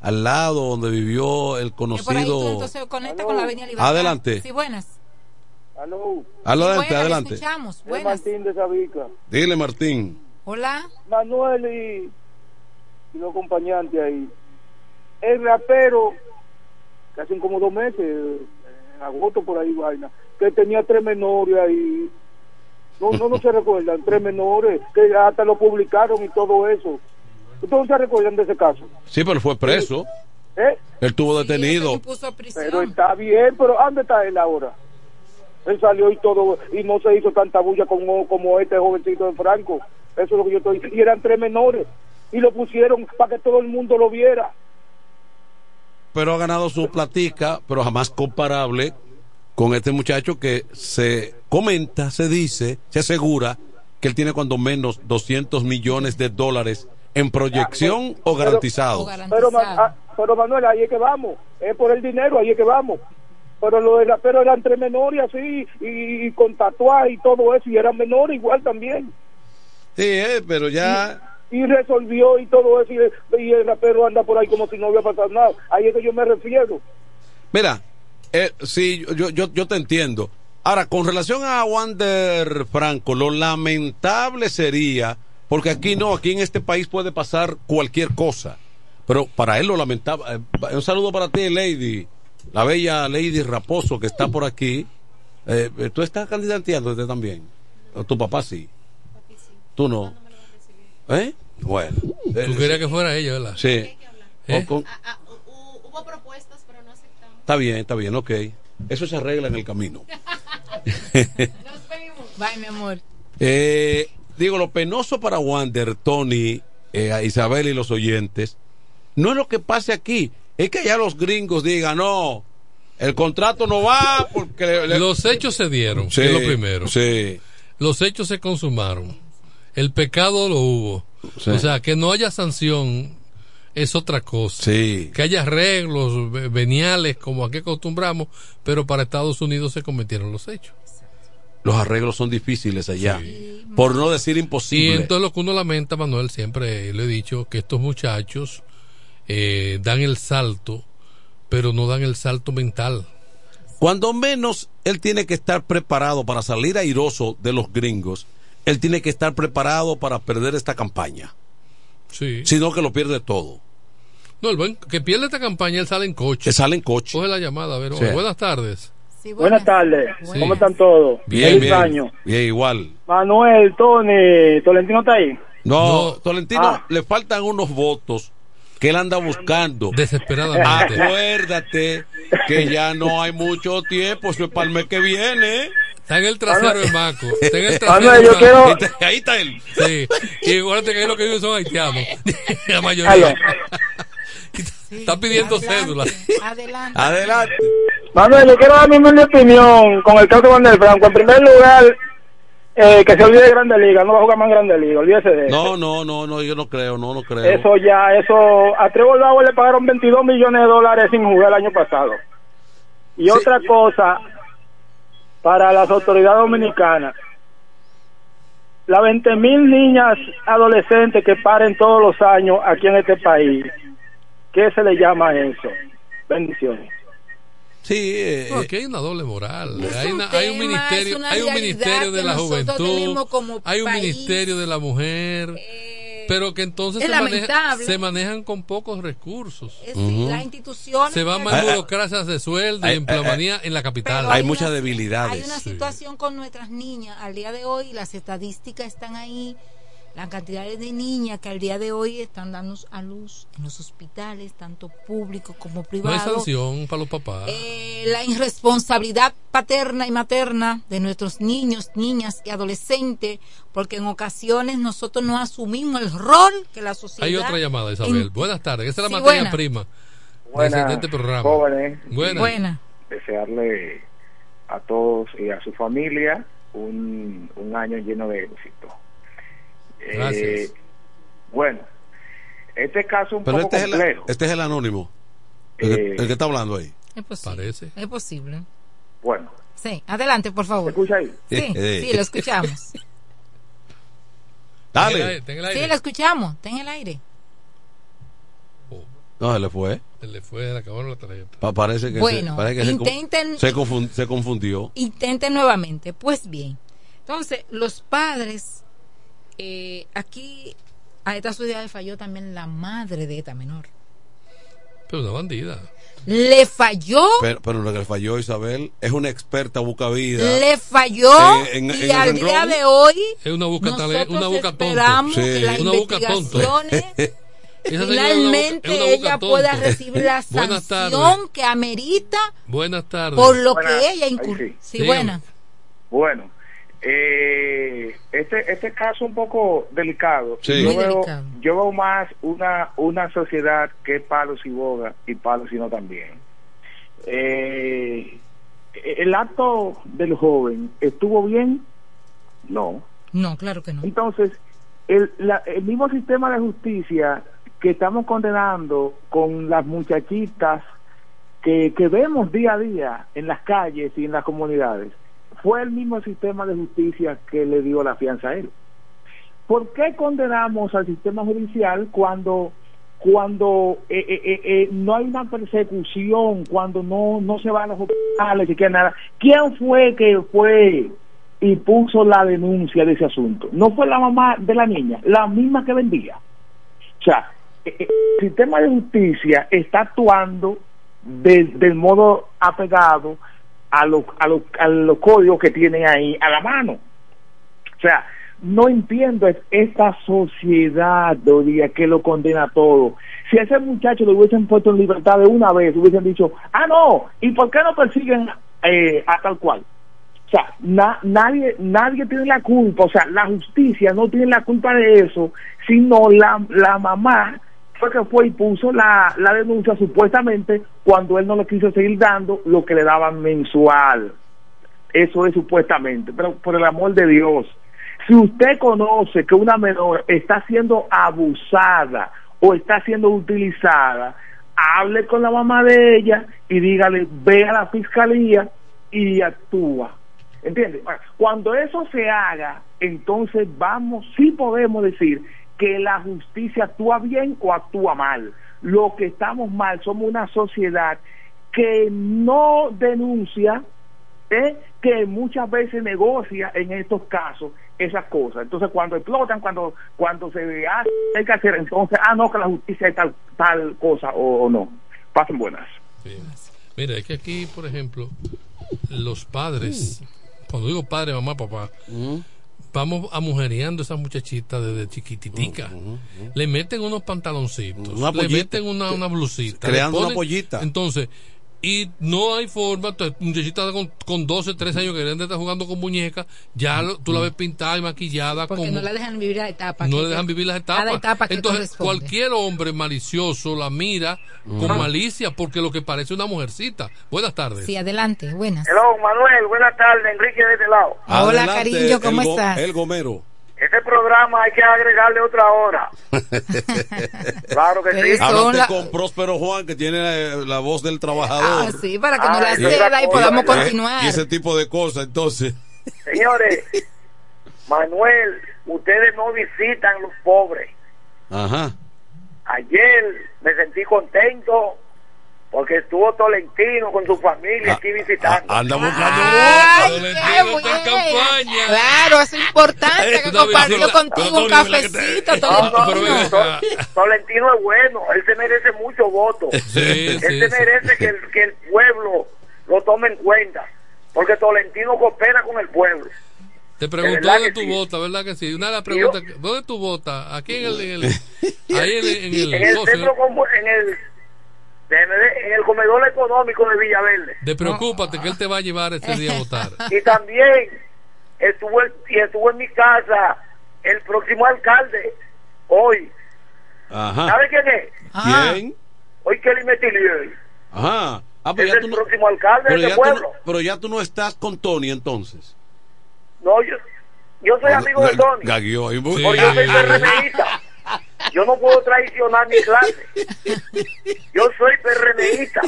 al lado donde vivió el Que por ahí tú conocido entonces conecta con la Avenida Libertad. Adelante. Sí, buenas. Aló. Adelante, buenas, le adelante. escuchamos. Buenas. Martín de Sabica. Dile Martín. Hola. Manuel y, y los acompañantes ahí. El rapero, que hacen como dos meses, en agosto por ahí vaina, que tenía tres menores ahí. No, no, no se recuerdan, tres menores, que hasta lo publicaron y todo eso. ¿Ustedes no se recuerdan de ese caso? Sí, pero fue preso. ¿Eh? Él estuvo detenido. Pero está bien, pero ¿dónde está él ahora? Él salió y todo, y no se hizo tanta bulla como, como este jovencito de Franco. Eso es lo que yo estoy. Y eran tres menores. Y lo pusieron para que todo el mundo lo viera. pero ha ganado su platica, pero jamás comparable con este muchacho que se comenta, se dice, se asegura que él tiene cuando menos 200 millones de dólares en proyección o garantizado. Pero, ah, pero Manuel, ahí es que vamos. Es por el dinero, ahí es que vamos. Pero lo de la, pero eran tres menores así, y, y con tatuaje y todo eso, y eran menores igual también. Sí, eh, pero ya... Y resolvió y todo eso, y, y el rapero anda por ahí como si no hubiera pasado nada. Ahí es que yo me refiero. Mira, eh, sí, yo, yo, yo te entiendo. Ahora, con relación a Wander Franco, lo lamentable sería, porque aquí no, aquí en este país puede pasar cualquier cosa, pero para él lo lamentable. eh, un saludo para ti, Lady, la bella Lady Raposo que está por aquí. Eh, eh, ¿Tú estás candidateando usted también? ¿O tu papá sí? ¿Tú no? ¿Eh? Bueno. Tú querías que fuera ella, ¿verdad? Sí. ¿Eh? O con- Hubo propuestas, pero no aceptamos. Está bien, está bien, ok. Eso se arregla en el camino. Bye, mi amor. Eh, digo, lo penoso para Wander, Tony, eh, a Isabel y los oyentes, no es lo que pase aquí, es que allá los gringos digan, no, el contrato no va porque... le- le- Los hechos se dieron, Sí, es lo primero. sí. Los hechos se consumaron. El pecado lo hubo. Sí. O sea, que no haya sanción es otra cosa. Sí. Que haya arreglos ve- veniales como aquí acostumbramos, pero para Estados Unidos se cometieron los hechos. Los arreglos son difíciles allá, por no decir Y imposible. entonces lo que uno lamenta, Manuel, siempre le he dicho que estos muchachos eh, dan el salto, pero no dan el salto mental. Cuando menos él tiene que estar preparado para salir airoso de los gringos, él tiene que estar preparado para perder esta campaña, Sí. sino que lo pierde todo. No, el buen, que pierde esta campaña, él sale en coche. Que sale en coche. Coge la llamada, a ver, Sí. buenas tardes. Buenas tardes. Sí. ¿Cómo están todos? Bien, Feliz bien. año. Bien, igual. Manuel, Tony, Tolentino está ahí. No, Tolentino, Ah. le faltan unos votos que él anda buscando. Desesperadamente. Acuérdate que ya no hay mucho tiempo, eso es para el mes que viene. Está en el trasero de Maco. Está en el trasero Manuel, de yo Maco. quiero- Ahí está él. Sí. Y acuérdate que ahí lo que viven son haitianos. La mayoría. Está pidiendo cédula. Adelante. Adelante. Manuel, yo quiero dar mi humilde opinión con el caso de Wander Franco. En primer lugar, eh, que se olvide de Grande Liga, no va a jugar más en Grande Liga, olvídese de eso. No, no, no, no, yo no creo, no, no creo. Eso ya, eso, a Trevor Bauer le pagaron 22 millones de dólares sin jugar el año pasado. Y otra cosa, para las autoridades dominicanas, las 20 mil niñas adolescentes que paren todos los años aquí en este país, ¿qué se le llama eso? Bendiciones. Sí, eh, No, aquí hay una doble moral. Hay, un una- hay ministerio, una hay un ministerio de la juventud, hay un país. ministerio de la mujer, pero que entonces es se, maneja- se manejan con pocos recursos. Es Las instituciones. Se va que- más burocracias de sueldo y empleomanía en la capital. Pero hay una- muchas Hay debilidades. una Sí. situación con nuestras niñas al día de hoy, las estadísticas están ahí. La cantidad de niñas que al día de hoy están dando a luz en los hospitales, tanto públicos como No hay privados. sanción para los papás. Eh, la irresponsabilidad paterna y materna de nuestros niños, niñas y adolescentes, porque en ocasiones nosotros no asumimos el rol que la sociedad. Hay otra llamada, Isabel. en- Buenas tardes. Esa es la Sí, materia buena. prima Buenas, este programa. jóvenes. Buenas. Buena. Desearle a todos y a su familia un, un año lleno de éxito. Eh, Gracias. bueno, este caso es un Pero poco este es, el, complejo. este es el anónimo. El, que- Eh, el que está hablando ahí. Es posible. Parece. Es posible. Bueno. Sí, adelante, por favor. escucha ahí? Sí, sí, lo escuchamos. Dale. Ten el Sí, aire. lo escuchamos. Está en el aire. No, se le fue. Se le fue, le acabaron la tarjeta. Pa- parece que, Bueno, se, parece que se con- intenten- se, confun- se confundió. Intenten nuevamente. Pues bien. Entonces, los padres, eh, aquí a esta sociedad le falló también la madre de esta menor. Pero una bandida. Le falló, Pero, pero lo que le falló Isabel es una experta bucavida. le falló Eh, en- y en al día de hoy Es una boca, una boca esperamos que las Una investigaciones una boca- finalmente una ella tonto. pueda recibir la sanción que amerita Buenas tardes. por lo Buenas. que ella incurrió. sí. Sí, buena. Bueno, eh, este este caso un poco delicado. Sí. Yo, veo, delicado. yo veo más una una sociedad que es palos y boga y palos y no también. Eh, el acto del joven estuvo bien, no. No, claro que no. Entonces, el, la- el mismo sistema de justicia que estamos condenando con las muchachitas que, que vemos día a día en las calles y en las comunidades, fue el mismo sistema de justicia que le dio la fianza a él. ¿Por qué condenamos al sistema judicial cuando cuando eh, eh, eh, no hay una persecución, cuando no, no se va a los hospitales, que nada? ¿Quién fue que fue y puso la denuncia de ese asunto? No fue la mamá de la niña, la misma que vendía. O sea, el sistema de justicia está actuando de- del modo apegado a los a los a los códigos que tiene ahí a la mano. O sea, no entiendo es- esta sociedad que lo condena todo. Si a ese muchacho lo hubiesen puesto en libertad de una vez, hubiesen dicho, ah, no, ¿y por qué no persiguen eh, a tal cual? O sea, na- nadie, nadie tiene la culpa, o sea, la justicia no tiene la culpa de eso, sino la, la mamá fue que fue y puso la, la denuncia supuestamente cuando él no le quiso seguir dando lo que le daban mensual. Eso es supuestamente, pero por el amor de Dios, si usted conoce que una menor está siendo abusada o está siendo utilizada, hable con la mamá de ella y dígale, ve a la fiscalía y actúa. ¿Entiendes? Bueno, Cuando eso se haga, entonces vamos, sí podemos decir que la justicia actúa bien o actúa mal. Lo que estamos mal, somos una sociedad que no denuncia, ¿eh? que muchas veces negocia en estos casos esas cosas. Entonces cuando explotan, cuando cuando se hace, hay que hacer, entonces, ah, no, que la justicia es tal, tal cosa o, o no. Pasen buenas. Mira, es que aquí, por ejemplo, los padres, cuando digo padre, mamá, papá, vamos amujereando a esas muchachitas desde chiquititica. Le meten unos pantaloncitos, Una le meten una, una blusita. Creando le una pollita. Entonces, y no hay forma, muchachita con, con 12, 13 años que deben de estar jugando con muñecas, ya lo- tú la ves pintada y maquillada Porque como... no la dejan vivir la etapa. no que- le dejan vivir las Cada etapas. etapa que Entonces, cualquier hombre malicioso la mira con malicia porque lo que parece una mujercita. Buenas tardes. Sí, adelante, buenas. Hello, Manuel, buenas tardes, Enrique de este lado. Hola, Adelante, cariño, ¿cómo el go- estás? El gomero. Este programa hay que agregarle otra hora. Claro que sí. Háblate la- con Próspero Juan, que tiene la, la voz del trabajador. Ah, sí, para que no Ah, la ceda y podamos ¿eh? continuar. Y ese tipo de cosas, entonces. Señores, Manuel, ustedes no visitan los pobres. Ajá. Ayer me sentí contento porque estuvo Tolentino con su familia aquí visitando. Anda buscando boca. qué bueno. Claro, es importante que compartió contigo un Pero Tony, ¿verdad que cafecito, No, Tolentino. Tolentino es bueno, él se merece mucho voto. Sí, él sí, se sí. merece que el, que el pueblo lo tome en cuenta, porque Tolentino coopera con el pueblo. Te preguntó dónde tú sí. votas, ¿verdad que sí? Una de las preguntas, ¿dónde tú votas? Aquí en el, en el ahí en el, en el, en centro en el en el comedor económico de Villaverde de preocúpate que él te va a llevar ese día a votar. y también estuvo en- y estuvo en mi casa el próximo alcalde hoy Ajá. ¿sabe quién es? ¿Quién? hoy Kelly Metilier Ajá. Ah, pero es ya el tú no- próximo alcalde pero de este no- pueblo pero ya tú no estás con Tony entonces. no yo yo soy amigo de Tony Gaguió ahí. porque yo soy PRMista yo no puedo traicionar mi clase yo soy PRMista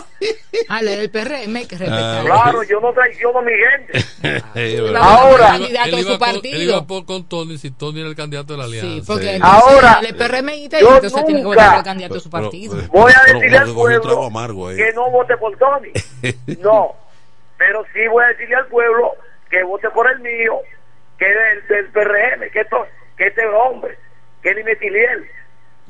Ah, del PRM que respetar. claro yo no traiciono a mi gente Ahora- Él iba- iba su con- partido. Él iba por, con Tony si Tony era el candidato de la alianza. porque Sí. Ahora, el PRM y yo entonces tiene que votar por el candidato de su partido. pero- voy a pero decirle al pueblo amargo que no vote por Tony no pero sí voy a decirle al pueblo que vote por el mío que es del, del PRM que, esto, que este hombre que ni Metiliel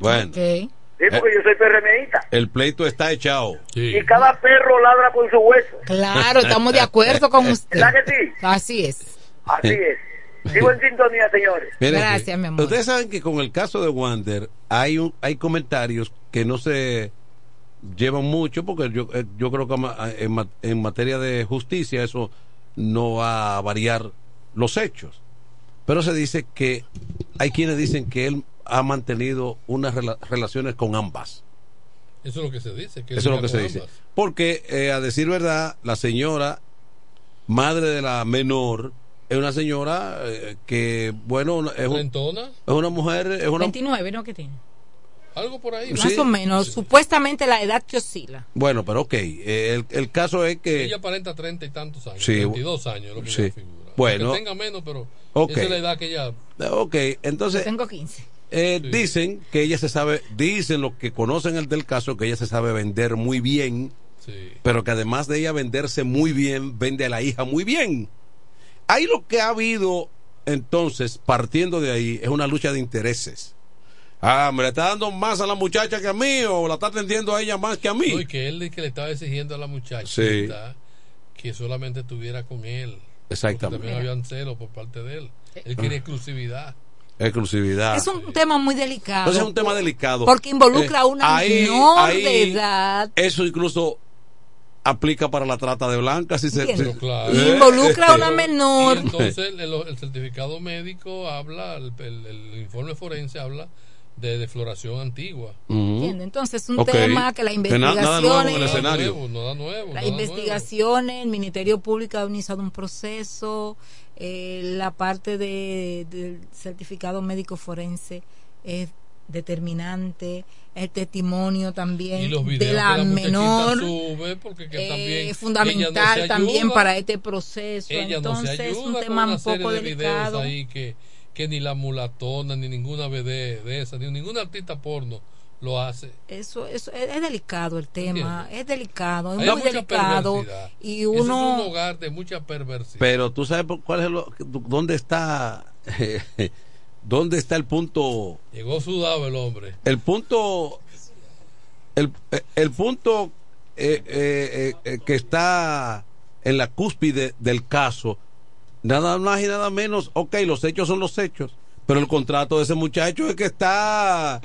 Bueno, sí, porque yo soy PRMista el pleito está echado. y cada perro ladra por su hueso Claro, estamos de acuerdo con usted. ¿verdad que sí? Así es. así es sigo en sintonía señores Miren, Gracias, mi amor. Ustedes saben que con el caso de Wander hay un, hay comentarios que no se llevan mucho porque yo, eh, yo creo que en, en materia de justicia eso no va a variar los hechos. Pero se dice que hay quienes dicen que él ha mantenido unas rela- relaciones con ambas. Eso es lo que se dice. que Eso es lo que se con dice. ambas. Porque, eh, a decir verdad, la señora, madre de la menor, es una señora eh, que, bueno, es, un- es una mujer, es una... 29, ¿no? que tiene? Algo por ahí. Más o menos. Supuestamente la edad que oscila. Bueno, pero ok, eh, el, el caso es que... Ella aparenta treinta y tantos años. Sí, 22 años, lo que sí. Bueno. Aunque tenga menos, pero Ok. esa es la edad que ella. Ok, entonces... Tengo 15. Eh, Dicen que ella se sabe, dicen los que conocen el del caso, que ella se sabe vender muy bien, pero que además de ella venderse muy bien, vende a la hija muy bien. Ahí lo que ha habido, entonces, partiendo de ahí, es una lucha de intereses. Ah, me le está dando más a la muchacha que a mí, o la está atendiendo a ella más que a mí. No, y que él que le estaba exigiendo a la muchacha Sí. que solamente estuviera con él. Exactamente. Porque también habían celos por parte de él. Él quería exclusividad. Exclusividad. Es un tema muy delicado. Entonces es un tema delicado. Porque involucra Eh, a una ahí- menor ahí- de edad. Eso incluso aplica para la trata de blancas. Si se, si- Claro. Eh, Involucra a una Pero- menor. y entonces el, el- el certificado médico habla, el, el- el informe forense habla de defloración antigua. ¿Entiende? Entonces es un tema que la Que na- nada investigación. nuevo. Nuevo, nada nuevo, Las investigaciones, el Ministerio Público ha iniciado un proceso, eh, la parte de, del certificado médico forense es determinante, el testimonio también de la menor sube, porque que eh, también fundamental también para este proceso. ella Entonces no es un tema un poco de videos delicado. ahí que, que ni la mulatona ni ninguna BD de esa ni ningún artista porno lo hace. Eso, eso es, es delicado el tema, es delicado, es Hay muy delicado y Ese es uno un hogar de mucha perversidad. Pero tú sabes por- cuál es lo, dónde está, dónde está el punto, llegó sudado el hombre. El punto, el, el punto eh, eh, eh, que está en la cúspide del caso, nada más y nada menos, ok, los hechos son los hechos, pero el contrato de ese muchacho es que está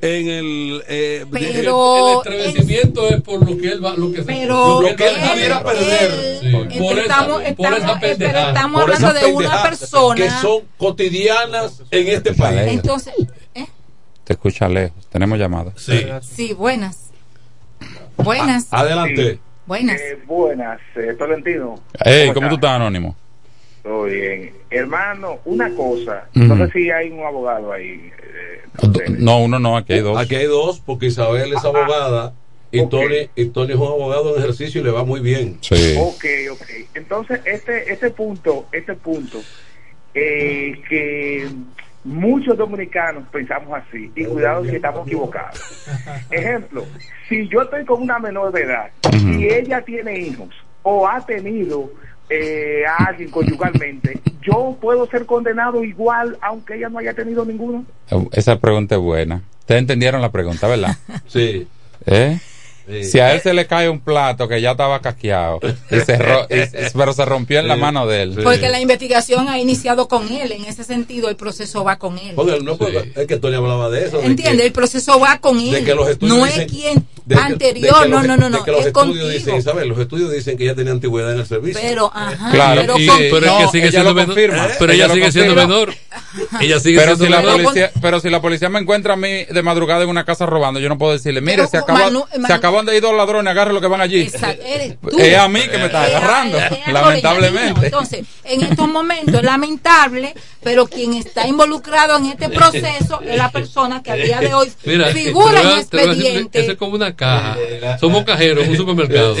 en el eh, Pero- el estremecimiento es por lo que él va lo que Pero lo que él él- pudiera perder él- por, esa, estamos- por estamos- esa eh, pero pendejada. estamos por hablando de una persona. que son cotidianas en este país. entonces, Te escucha lejos. Tenemos llamada. Sí. sí, buenas. Buenas. Adelante. Buenas. Eh, buenas, eh, Tolentino. Hey, ¿cómo tú estás? estás, Anónimo? Todo bien. Hermano, una cosa. No sé si hay un abogado ahí. No, uno no, aquí hay dos. Aquí hay dos, porque Isabel es abogada y, Tony, y Tony es un abogado en ejercicio y le va muy bien. Sí. Ok, ok. Entonces, este, este punto, este punto, eh, que muchos dominicanos pensamos así, y cuidado si estamos equivocados. Ejemplo, si yo estoy con una menor de edad y ella tiene hijos o ha tenido eh, a alguien conyugalmente, yo puedo ser condenado igual aunque ella no haya tenido ninguno. Esa pregunta es buena. Ustedes entendieron la pregunta, ¿verdad? Sí. ¿Eh? Si a él se le cae un plato que ya estaba casqueado, y se ro- y- y- pero se rompió en la mano de él. Porque la investigación ha iniciado con él, en ese sentido el proceso va con él. Porque no, porque es que Tony hablaba de eso. de ¿Entiende? que- El proceso va con él. de que los estudios no dicen- es quien de que- anterior, de que no, los- no, no, no, de que los es estudios contigo. dicen, ¿sabes? Los estudios dicen que ella tenía antigüedad en el servicio. Pero, ajá, Claro, pero y- con- pero es que No, sigue ella siendo menor. confirma. Pero ella sigue siendo menor. Ella sigue pero siendo si la policía, pero si la policía me encuentra a mí de madrugada en una casa robando, yo no puedo decirle, mire, se, acaba- se Manu- acaban de ir dos ladrones, agarre lo que van allí. Exacto, eres tú. Es a mí que me está Es a- agarrando, lamentablemente. Entonces, en estos momentos es lamentable, pero quien está involucrado en este proceso es la persona que a día de hoy Mira, figura en expediente. Eso es como una caja. Somos cajeros en un supermercado.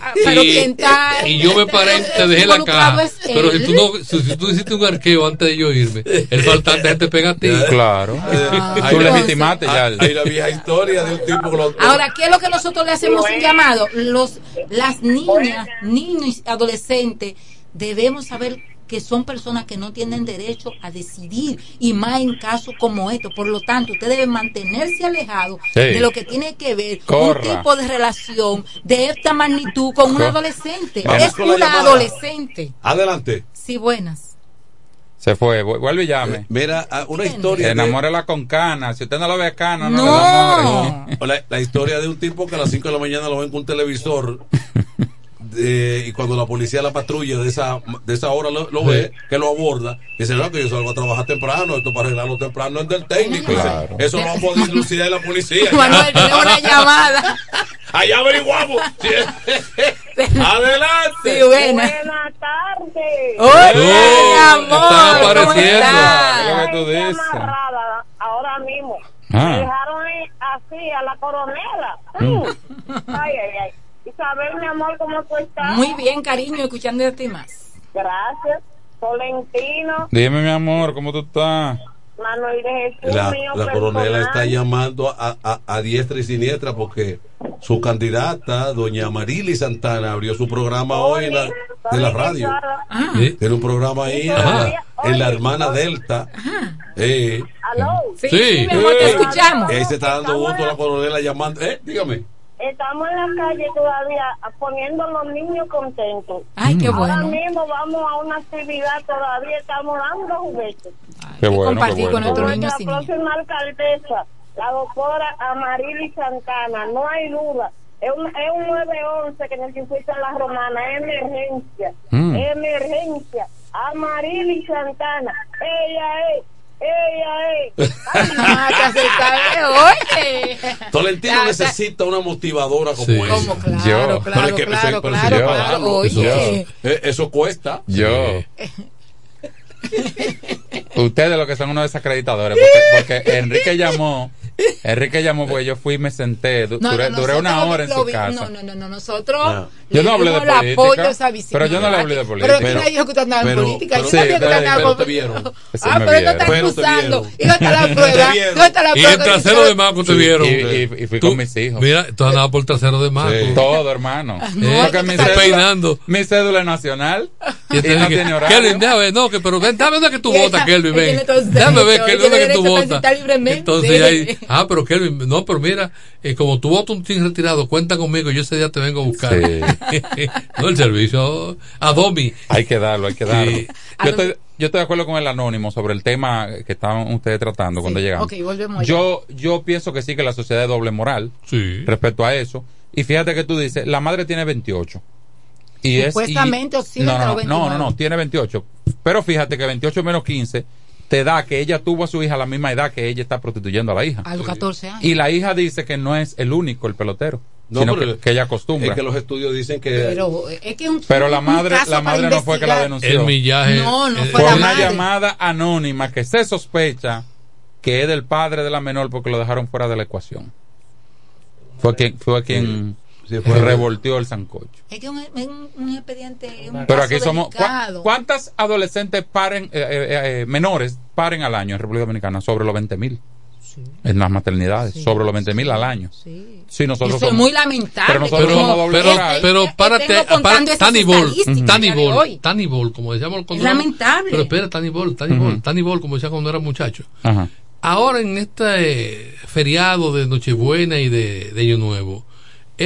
Ah, pero Y, quien está y yo me paré, te dejé la caja. Pero si tú, no, si, si tú hiciste un arqueo antes de yo irme, el faltante te pega a ti. Claro. Ah, Tú legitimaste ya. Hay una vieja historia de un tipo que lo. Ahora, ¿qué es lo que nosotros le hacemos un llamado? Los, las niñas, niños y adolescentes, debemos saber que son personas que no tienen derecho a decidir y más en casos como estos. Por lo tanto, usted debe mantenerse alejado Sí. de lo que tiene que ver Corra. un tipo de relación de esta magnitud con un adolescente. Vamos es una adolescente. Adelante. Sí, buenas. Se fue, vu- vuelve y llame. Mira, ah, una historia. de- Enamórela con cana. Si usted no lo ve cana, no, No. la La, la historia de un tipo que a las 5 de la mañana lo ven con un televisor de- y cuando la policía la patrulla de esa de esa hora lo, lo ve, que lo aborda, dice, no, que yo salgo a trabajar temprano, esto para arreglarlo temprano es del técnico. Dice. Eso lo va a poder dilucidar la policía. Manuel, tiene una llamada. Allá averiguamos. Adelante. Sí, buenas. Buenas tardes. Hola, Oh, amor. están ¿cómo apareciendo. estás? Es lo que tú dices. amarrada ahora mismo. Ah. Me dejaron eh, así a la coronela. Mm. Ay, ay, ay. Isabel, mi amor, ¿cómo tú estás? Muy bien, cariño, escuchando de ti más. Gracias. Tolentino, Dime, mi amor, ¿cómo tú estás? Manuel de Jesús, La, mío la coronela está llamando a, a, a diestra y siniestra porque su candidata, doña Marily Santana, abrió su programa hoy en la, de la radio. Ah, Sí. Tiene un programa ahí Ajá. en la hermana Delta. Eh, Aló. sí, Sí. sí, mi amor, te Eh, escuchamos. ahí se está dando gusto la coronela llamando. Eh, dígame. Estamos en la calle todavía poniendo a los niños contentos. Ay, qué Ahora bueno. mismo vamos a una actividad, todavía estamos dando juguetes. Qué que bueno, compartir qué con bueno, qué nuestros niños niñas. próxima alcaldesa, la doctora Amarili Santana, no hay duda. Es un, es un 911 que necesita la romana, es emergencia, Mm. emergencia. Amarili Santana, ella es, te acercaré, oye. Tolentino Ya, necesita una motivadora como Sí. esa. Como claro, Yo. claro, que- claro, claro, claro. Eso, Oye, eh, eso cuesta. Yo. Ustedes lo que son unos desacreditadores. Porque, porque Enrique llamó. Enrique llamó porque yo fui y me senté. du- No, duré, no, duré una hora en su vi- casa. No, no, no, no, nosotros. Ah. Yo no hablé de el política, apoyo a esa visión. pero yo no le hablé de política. Pero, Pero- ¿quién le dijo que usted andaba en política? pero- yo sabía que usted andaba pero con- te vieron. Sí, Ah, pero esto está acusando. ¿Y dónde está la prueba? ¿Dónde está la Y prueba? en trasero de Maco te Y, vieron. y- y fui Tú- con mis hijos. Mira, tú andabas por trasero de Maco. Sí. Todo, hermano. Eh, tú cédula, peinando. mi cédula nacional. Y Y, no tiene horario. Kelvin, déjame ver, no, que, pero ven, dame dónde que tú Y votas, Kelvin, él ven. el ver, Kelvin, tiene que tú votas. Entonces ahí, ah, pero Kelvin, no, pero mira, eh, como tu voto un team retirado, cuenta conmigo, yo ese día te vengo a buscar. Sí. no, el servicio a Domi. Hay que darlo, hay que darlo. Sí. Yo estoy, yo estoy de acuerdo con el anónimo sobre el tema que estaban ustedes tratando cuando llegamos. ok, volvemos yo, yo pienso que sí que la sociedad es doble moral Sí. respecto a eso. Y fíjate que tú dices, la madre tiene 28. Y es, y- Supuestamente oscila no, no, no, no, 29. no, tiene 28. Pero fíjate que 28 menos 15 te da que ella tuvo a su hija a la misma edad que ella está prostituyendo a la hija. A los 14 años. Y la hija dice que no es el único el pelotero, No, sino que, que ella acostumbra. Es que los estudios dicen que. Pero es que es un, Pero la madre, la madre no fue que la denunció. El millaje. No, no fue Fue la una madre. llamada anónima que se sospecha que es del padre de la menor porque lo dejaron fuera de la ecuación. Fue quien, fue quien Sí, fue- revolteó el sancocho. Es que es un, un, un expediente. Un Pero aquí somos. ¿cu- delicado. ¿Cuántas adolescentes paren, eh, eh, eh, menores paren al año en República Dominicana? Sobre los 20 mil. En las maternidades, Sí, sobre los 20 mil sí, al año. Sí. Sí, nosotros Eso es muy lamentable. Pero nosotros Pero, somos como- doble pero, pero Estemos párate, contando para, esas Tani Ball, estadísticas Tani el día de Ball, hoy. Tani Ball, como decíamos cuando Es era- lamentable. Pero espera, Tani Ball, Tani Ujú. Ball, Tani Ball, como decía cuando era muchacho. Ajá. Ahora en este feriado de Nochebuena y de, de Año Nuevo,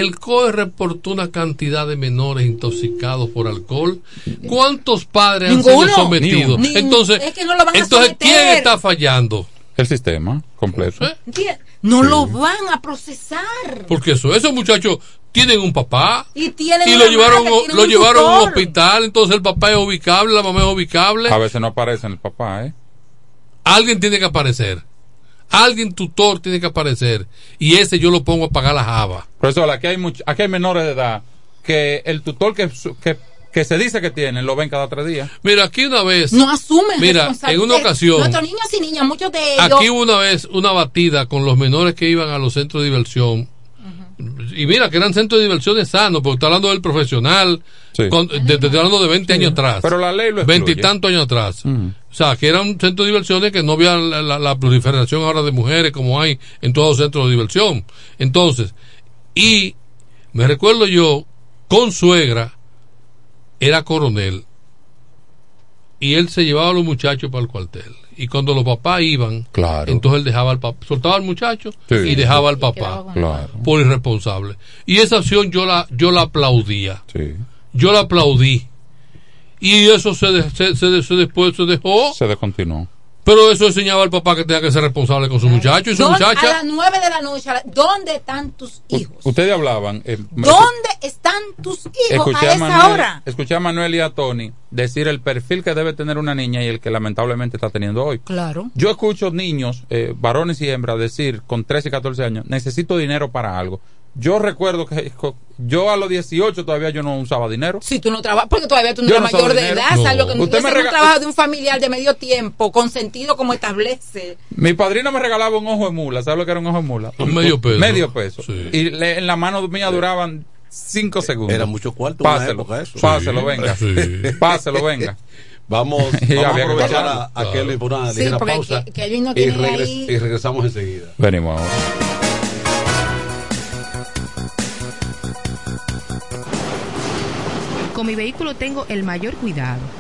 El COE reportó una cantidad de menores intoxicados por alcohol. ¿Cuántos padres han Ninguno. sido sometidos? Ni- Entonces, es que no lo van a entonces. ¿quién está fallando? El sistema completo. ¿Entiendes? No lo van a procesar. Porque eso, esos muchachos tienen un papá Y tienen y una lo llevaron, lo un llevaron a un hospital, entonces el papá es ubicable, la mamá es ubicable. A veces no aparece en el papá, ¿eh? Alguien tiene que aparecer. Alguien tutor tiene que aparecer. Y ese yo lo pongo a pagar la java. Profesor, aquí hay, much- aquí hay menores de edad que el tutor que, que, que se dice que tienen lo ven cada tres días. Mira, aquí una vez. No asumen Mira, en responsabilidad. una ocasión. Nuestros niños y niñas, muchos de ellos. Aquí hubo una vez una batida con los menores que iban a los centros de diversión. Y mira, que eran centros de diversiones sanos, porque está hablando del profesional, con- de- de- hablando de 20 años atrás. Pero la ley lo. Veintitantos años atrás. O sea, que era un centro de diversiones que no había la, la- la proliferación ahora de mujeres como hay en todos los centros de diversión. Entonces, y me recuerdo yo, con suegra, era coronel, y él se llevaba a los muchachos para el cuartel. Y cuando los papás iban, Claro. entonces él dejaba al papá, soltaba al muchacho Sí. y dejaba al papá Claro. por irresponsable. Y esa acción yo la, yo la aplaudía. Sí. Yo la aplaudí. Y eso se, de- se, se- se después se dejó. Se descontinuó. Pero eso enseñaba al papá que tenía que ser responsable con su muchacho y su ¿Dónde- A muchacha. las nueve de la noche, ¿dónde están tus hijos? Ustedes hablaban. eh, ¿Dónde están tus hijos escuché a a, esa Manuel, hora? escuché a Manuel y a Tony decir el perfil que debe tener una niña y el que lamentablemente está teniendo hoy. Claro. Yo escucho niños, eh, varones y hembras, decir con 13 y 14 años, necesito dinero para algo. Yo recuerdo que yo a los 18 todavía yo no usaba dinero. Si tú no trabajas, porque todavía tú no eres no mayor de dinero. edad, No. salvo que no Usted estés me un trabajo de un familiar de medio tiempo, consentido como establece. Mi padrino me regalaba un ojo de mula. ¿Sabes lo que era un ojo de mula? Un medio peso. Medio peso. Y le- en la mano mía duraban 5 segundos. Era mucho cuarto una Páselo, época eso. páselo, Sí. venga. Sí. Páselo, venga. Vamos, a que aprovechar a, a Kelly por una Sí, ligera porque pausa que- no y, tiene regres- ahí- y regresamos enseguida. Venimos ahora. Con mi vehículo tengo el mayor cuidado.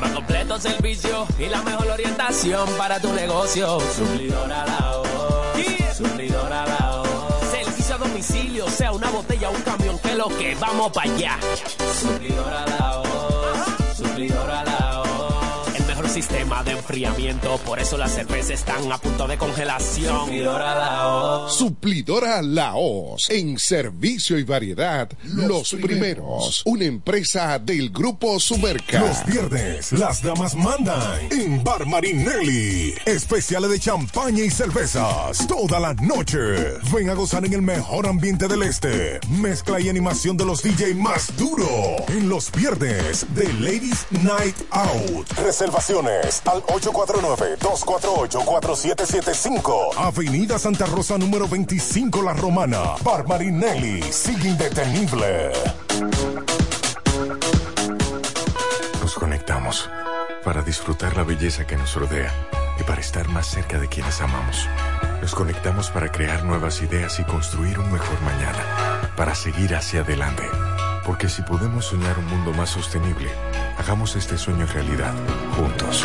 Más completo servicio y la mejor orientación para tu negocio. Suplidora La Suplidora La Servicio a domicilio, sea una botella o un camión, que lo que vamos para allá. Suplidora La Suplidora La El mejor sistema de enfriamiento, por eso las cervezas están a punto de congelación. Suplidora La Suplidora Laos. En servicio y variedad, los, primeros. Una empresa del Grupo Sumerca. Los viernes, las damas mandan en Bar Marinelli. Especiales de champaña y cervezas. Toda la noche. Ven a gozar en el mejor ambiente del este. Mezcla y animación de los DJ más duro. En los viernes de Ladies Night Out. Reservaciones al 849-248-4775. Avenida Santa Rosa número 25 La Romana. Bar Marinelli. Sigue indetenible. Nos conectamos para disfrutar la belleza que nos rodea y para estar más cerca de quienes amamos. Nos conectamos para crear nuevas ideas y construir un mejor mañana, para seguir hacia adelante. Porque si podemos soñar un mundo más sostenible, hagamos este sueño realidad, juntos.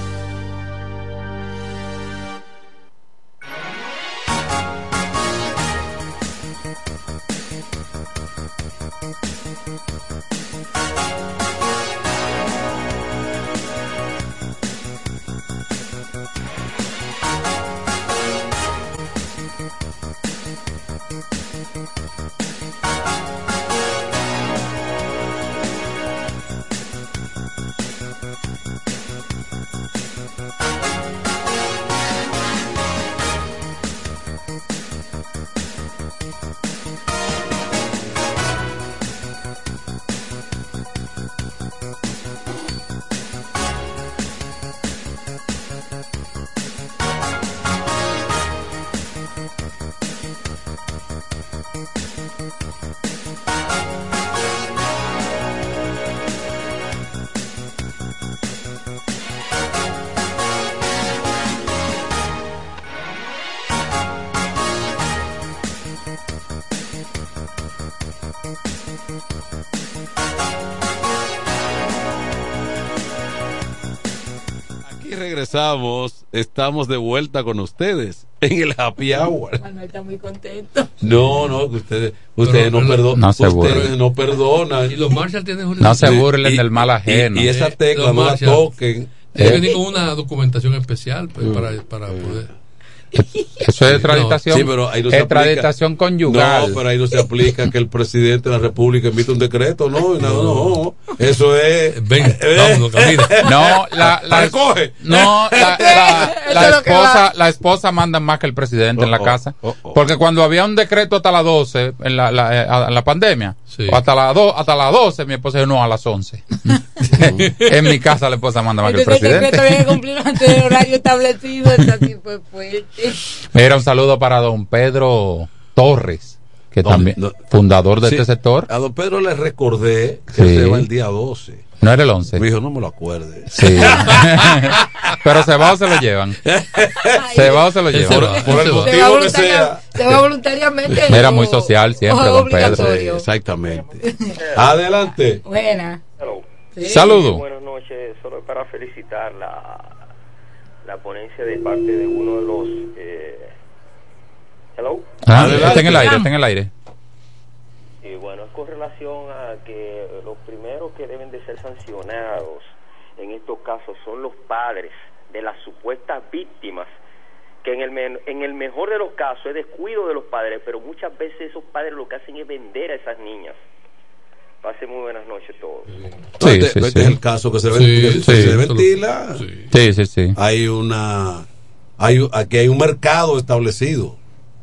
Regresamos, estamos de vuelta con ustedes en el Happy Hour. Manuel está muy contento. No, no, que ustedes, ustedes no, perdonan. No se ustedes burlen. no perdonan. Y los Marshall tienen una. No se Sí, burlen y- del mal ajeno. Y, y esa tecla Los no la Marshall. toquen. Tienen Eh, venir con una documentación especial pues, para, para poder. Eso es extraditación. Sí, pero ahí no se extraditación aplica. conyugal. No, pero ahí no se aplica que el presidente de la República emite un decreto, no, no, no. Eso es. Ven, vámonos, camina. No, la, la, Recoge. no, la, la- la esposa, la esposa manda más que el presidente en la Oh, oh, casa. oh, oh. Porque cuando había un decreto hasta las 12, en la, la, eh, en la pandemia, Sí. o hasta las do- hasta las 12, mi esposa dijo, no, a las 11. en mi casa la esposa manda más que el Entonces el decreto presidente. cumplir antes del horario establecido. Esta sí fue fuerte. Mira, un saludo para don Pedro Torres, que No, también, no. fundador de Sí, este sector. A don Pedro le recordé que Sí. se va el día 12. No era el 11. Me dijo, no me lo acuerde. Sí. Pero se va o se lo llevan. Se va o se lo llevan. va, Por él el motivo que sea. se va voluntariamente. Era o- muy social siempre, don Pedro. Sí, exactamente. Adelante. Buena. Sí. Saludo. Buenas noches, solo para felicitar la, ponencia de parte de uno de los... Eh, hello. Ah, Adelante. está en el aire, está en el aire. Y bueno, es con relación a que los primeros que deben de ser sancionados en estos casos son los padres de las supuestas víctimas, que en el, men- en el mejor de los casos es descuido de los padres, pero muchas veces esos padres lo que hacen es vender a esas niñas. Pase muy buenas noches todos. Sí, este, sí, este sí. es el caso que se, Sí, ven- que sí, se ventila. Sí. Sí, sí, sí. Hay una. Hay, aquí hay un mercado establecido.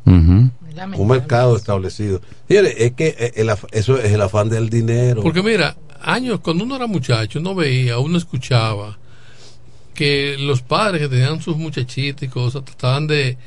Un mercado establecido. Señores, es que eh, el af- eso es el afán del dinero. Porque mira, años, cuando uno era muchacho, uno veía, uno escuchaba que los padres que tenían sus muchachitas y cosas trataban de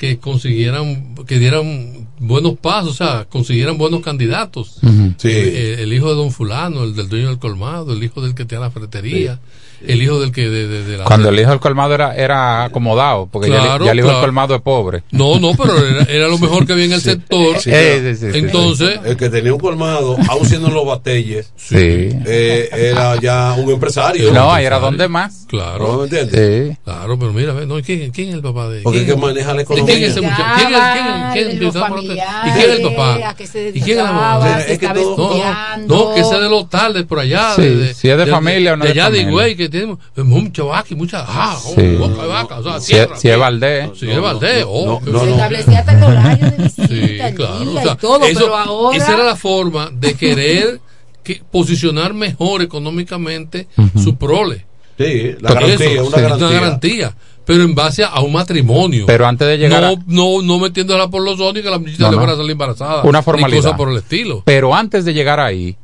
que consiguieran, que dieran buenos pasos, o sea, consiguieran buenos candidatos. Sí. El hijo de don fulano, el del dueño del colmado, el hijo del que tenía la ferretería, el hijo del que de, de- de la... Cuando el hijo del colmado era, era acomodado, porque ya, Claro, el- ya el hijo claro. del colmado es pobre. No, no, pero era, era lo mejor que había en el sector. Sí, Eh, sí, sí, sí. Entonces, El que tenía un colmado, aún siendo en los batelles, Sí. eh, era ya un empresario. No, ahí era donde más. ¿No claro, me entiendes? Sí. claro, pero mira, no, ¿quién, quién es el papá de Porque es quién? que maneja la ¿Y economía. quién es ese muchacho? ¿Quién es, quién quién ¿Y quién es el papá? a qué se ¿Y quién es la mamá? Es que No, no, que ese de los tardes por allá. Si es de familia o no de es de allá de. Higüey, que tiene mucha vaca y mucha ah, oh, Sí. boca de vaca, o sea, Si es, tierra. si es Valdés. Sí, es Valdés, oh, no, no, Se establecía hasta el horario de visita, Sí, claro. día o sea, y todo, eso- pero ahora... Esa era la forma de querer que, posicionar mejor económicamente su prole. Sí, la Eso, garantía, una sí, garantía. garantía. Pero en base a un matrimonio. Pero antes de llegar no, a- no, no metiéndola por los ojos y que la muchachita No, le no. fuera a salir embarazada. Una ni formalidad. cosas por el estilo. Pero antes de llegar ahí,